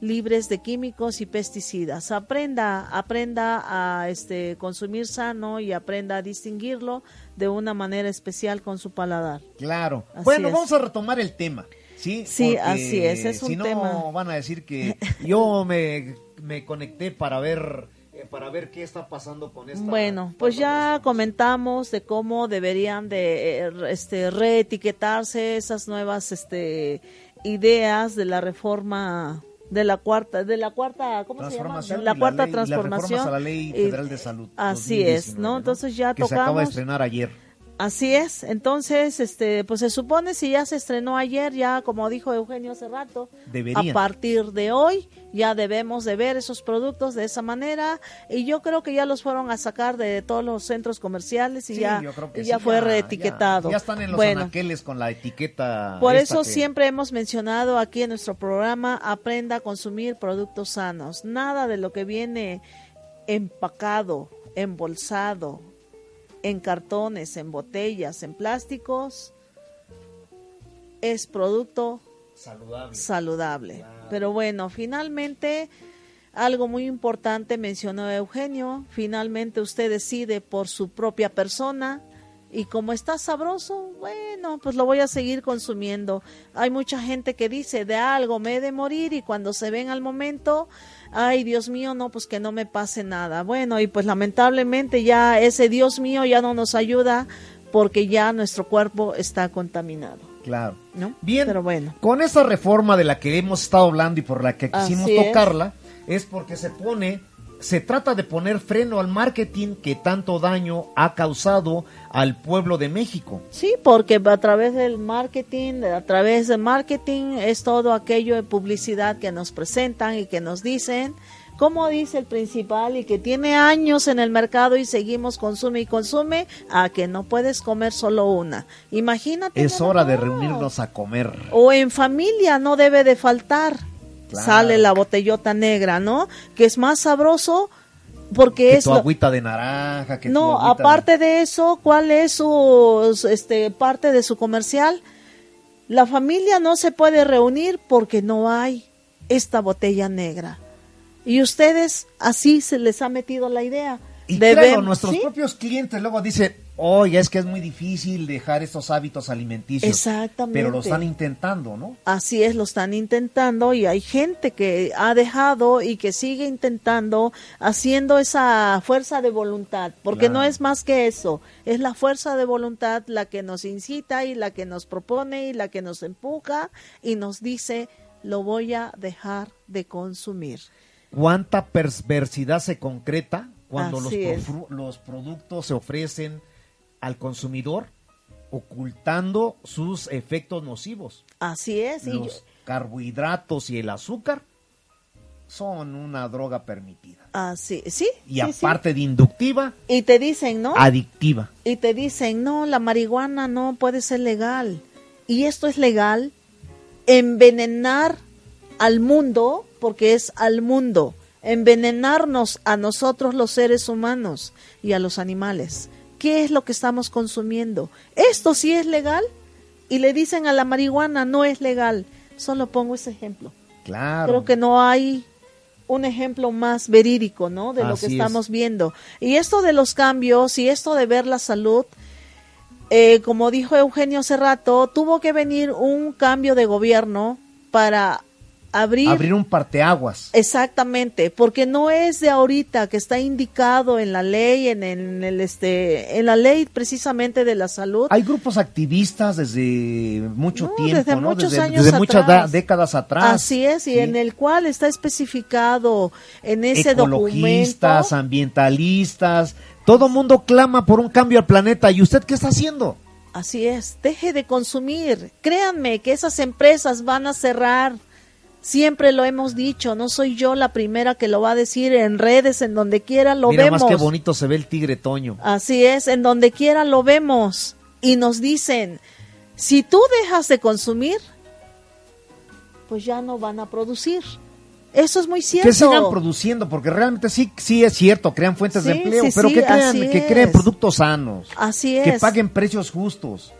libres de químicos y pesticidas. Aprenda, aprenda a este consumir sano y aprenda a distinguirlo de una manera especial con su paladar. Claro. Así bueno, es. vamos a retomar el tema. Sí, Sí, Porque así es, es un si no, tema. van a decir que (laughs) yo me, me conecté para ver eh, para ver qué está pasando con esta. Bueno, pues ya comentamos de cómo deberían de eh, este reetiquetarse esas nuevas este ideas de la reforma de la cuarta de la cuarta ¿cómo se llama? Transformación la cuarta ley- y las transformación reformas a la Ley Eh, Federal de Salud. Así es, 2019, ¿no? Entonces ya que se acaba de tocamos estrenar ayer. Así es, entonces, este, pues se supone si ya se estrenó ayer, ya como dijo Eugenio hace rato, Deberían. a partir de hoy ya debemos de ver esos productos de esa manera y yo creo que ya los fueron a sacar de todos los centros comerciales y Sí, ya, y sí, ya fue reetiquetado. Ya, ya están en los bueno, anaqueles con la etiqueta. por eso que- siempre hemos mencionado aquí en nuestro programa, aprenda a consumir productos sanos. Nada de lo que viene empacado, embolsado, en cartones, en botellas, en plásticos, es producto Saludable. saludable. Pero bueno, finalmente, algo muy importante mencionó Eugenio, finalmente usted decide por su propia persona y como está sabroso, bueno, pues lo voy a seguir consumiendo. Hay mucha gente que dice, de algo me he de morir y cuando se ven al momento, ay Dios mío, no, pues que no me pase nada. Bueno, y pues lamentablemente ya ese Dios mío ya no nos ayuda porque ya nuestro cuerpo está contaminado. Claro. ¿No? Bien, Pero bueno. con esa reforma de la que hemos estado hablando y por la que quisimos Así es. tocarla, es. porque se pone, se trata de poner freno al marketing que tanto daño ha causado al pueblo de México. Sí, porque a través del marketing, a través del marketing es todo aquello de publicidad que nos presentan y que nos dicen, como dice el principal y que tiene años en el mercado y seguimos consume y consume, a que no puedes comer solo una. Imagínate. Es hora de reunirnos a comer. O en familia no debe de faltar. Claro. Sale la botellota negra, ¿no? Que es más sabroso porque Que es tu lo- agüita de naranja, que tu no, agüita aparte de eso, ¿cuál es su su, este parte de su comercial? La familia no se puede reunir porque no hay esta botella negra. Y ustedes así se les ha metido la idea. Y Deben- claro, nuestros ¿sí? propios clientes luego dicen, oye, es que es muy difícil dejar estos hábitos alimenticios. Exactamente. Pero lo están intentando, ¿no? Así es, lo están intentando y hay gente que ha dejado y que sigue intentando haciendo esa fuerza de voluntad, porque Claro. no es más que eso, es la fuerza de voluntad la que nos incita y la que nos propone y la que nos empuja y nos dice, lo voy a dejar de consumir. cuánta perversidad se concreta cuando los, los productos se ofrecen al consumidor ocultando sus efectos nocivos. Así es. y yo- Los carbohidratos y el azúcar son una droga permitida. así, sí. Y sí, sí. aparte de inductiva, Y te dicen, ¿no? adictiva. y te dicen, no, la marihuana no puede ser legal. Y esto es legal, envenenar al mundo, porque es al mundo, envenenarnos a nosotros los seres humanos y a los animales. ¿Qué es lo que estamos consumiendo? ¿Esto sí es legal? Y le dicen a la marihuana, no es legal. Solo pongo ese ejemplo. Claro. Creo que no hay un ejemplo más verídico, ¿no? De lo que es. estamos viendo. Y esto de los cambios y esto de ver la salud, eh, como dijo Eugenio hace rato, tuvo que venir un cambio de gobierno para abrir, Abrir un parteaguas. exactamente, porque no es de ahorita que está indicado en la ley, en, en el este, en la ley precisamente de la salud. Hay grupos activistas desde mucho No, tiempo, desde ¿no? muchos desde, años desde muchas atrás. décadas atrás. Así es, y Sí. en el cual está especificado en ese documento. Ecologistas, ambientalistas, todo mundo clama por un cambio al planeta. ¿Y usted qué está haciendo? Así es, deje de consumir. Créanme que esas empresas van a cerrar. Siempre lo hemos dicho, no soy yo la primera que lo va a decir en redes, en donde quiera lo Mira vemos. más qué bonito se ve el tigre Toño. Así es, en donde quiera lo vemos. Y nos dicen, si tú dejas de consumir, pues ya no van a producir. Eso es muy cierto. Que sigan produciendo, porque realmente sí, sí es cierto, crean fuentes de empleo, sí, pero sí, que crean, que creen productos sanos, Así que es. paguen precios justos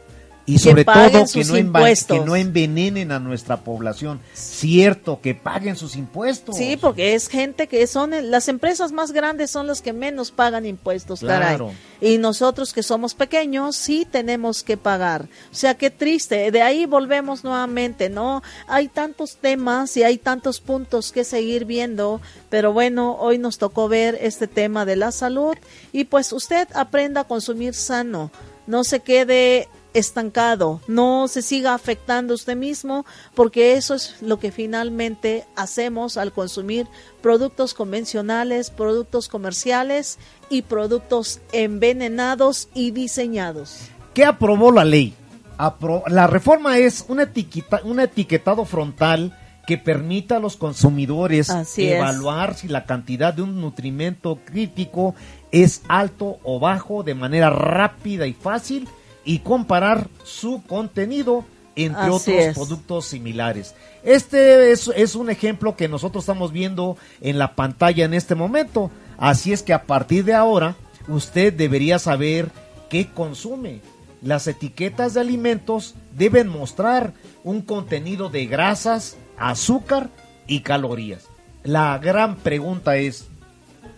y sobre todo que no, enva- impuestos. que no envenenen a nuestra población. Cierto, que paguen sus impuestos. Sí, porque es gente que son las empresas más grandes son las que menos pagan impuestos, caray. Claro. Y nosotros que somos pequeños sí tenemos que pagar. O sea, qué triste. De ahí volvemos nuevamente, ¿no? Hay tantos temas y hay tantos puntos que seguir viendo, pero bueno, hoy nos tocó ver este tema de la salud y pues usted aprenda a consumir sano. No se quede estancado, no se siga afectando usted mismo, porque eso es lo que finalmente hacemos al consumir productos convencionales, productos comerciales y productos envenenados y diseñados. ¿Qué aprobó la ley? Apro- la reforma es un, etiqueta- un etiquetado frontal que permita a los consumidores Así es. evaluar si la cantidad de un nutrimento crítico es alto o bajo de manera rápida y fácil y comparar su contenido entre Así otros es. productos similares. Este es, es un ejemplo que nosotros estamos viendo en la pantalla en este momento. Así es que a partir de ahora usted debería saber qué consume. Las etiquetas de alimentos deben mostrar un contenido de grasas, azúcar y calorías. La gran pregunta es,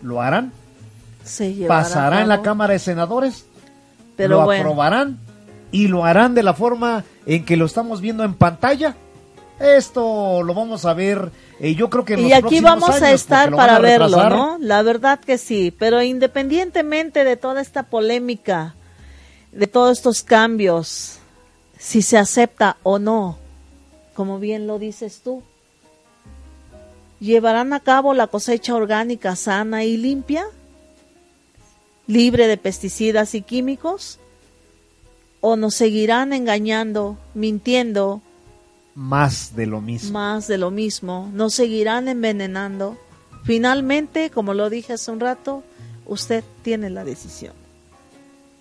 ¿lo harán? ¿Pasará en la Cámara de Senadores? Pero ¿Lo bueno. aprobarán? ¿Y lo harán de la forma en que lo estamos viendo en pantalla? Esto lo vamos a ver, eh, yo creo que en Y los aquí vamos a estar para a verlo. ¿no? La verdad que sí, pero independientemente de toda esta polémica, de todos estos cambios, si se acepta o no, como bien lo dices tú, ¿llevarán a cabo la cosecha orgánica sana y limpia? ¿Libre de pesticidas y químicos? ¿O nos seguirán engañando, mintiendo, Más de lo mismo. más de lo mismo, nos seguirán envenenando. Finalmente, como lo dije hace un rato, usted tiene la decisión.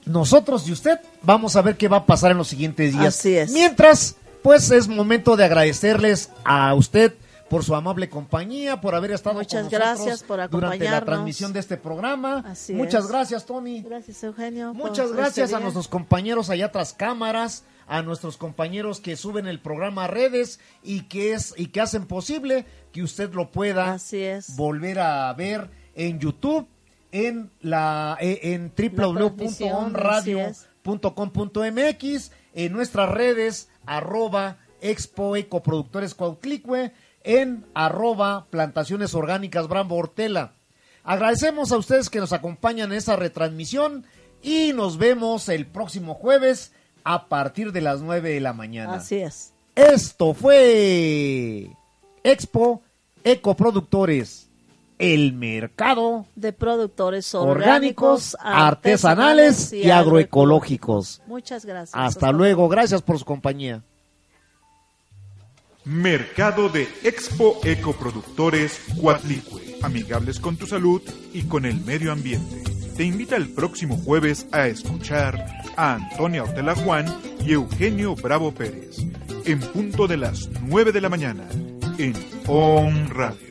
Nosotros y usted vamos a ver qué va a pasar en los siguientes días. Así es. Mientras, pues es momento de agradecerles a usted por su amable compañía, por haber estado Muchas con nosotros gracias por durante la transmisión de este programa. Así Muchas es. gracias, Tommy. Gracias, Eugenio. Muchas este gracias a nuestros compañeros allá tras cámaras, a nuestros compañeros que suben el programa a redes y que es y que hacen posible que usted lo pueda Así es. volver a ver en YouTube en la eh, en www.onradio.com.mx, en nuestras redes arroba Expo Ecoproductores Cuautlicue, en arroba Plantaciones Orgánicas Brambo Hortela. Agradecemos a ustedes que nos acompañan en esa retransmisión y nos vemos el próximo jueves a partir de las 9 de la mañana. Así es. Esto fue Expo Ecoproductores, el mercado De productores orgánicos, orgánicos, artesanales y agroecológicos. Muchas gracias. Hasta luego, gracias por su compañía. Mercado de Expo Ecoproductores Cuatlicue, amigables con tu salud y con el medio ambiente. Te invita el próximo jueves a escuchar a Antonia Ortela Juan y Eugenio Bravo Pérez, en punto de las 9 de la mañana, en On Radio.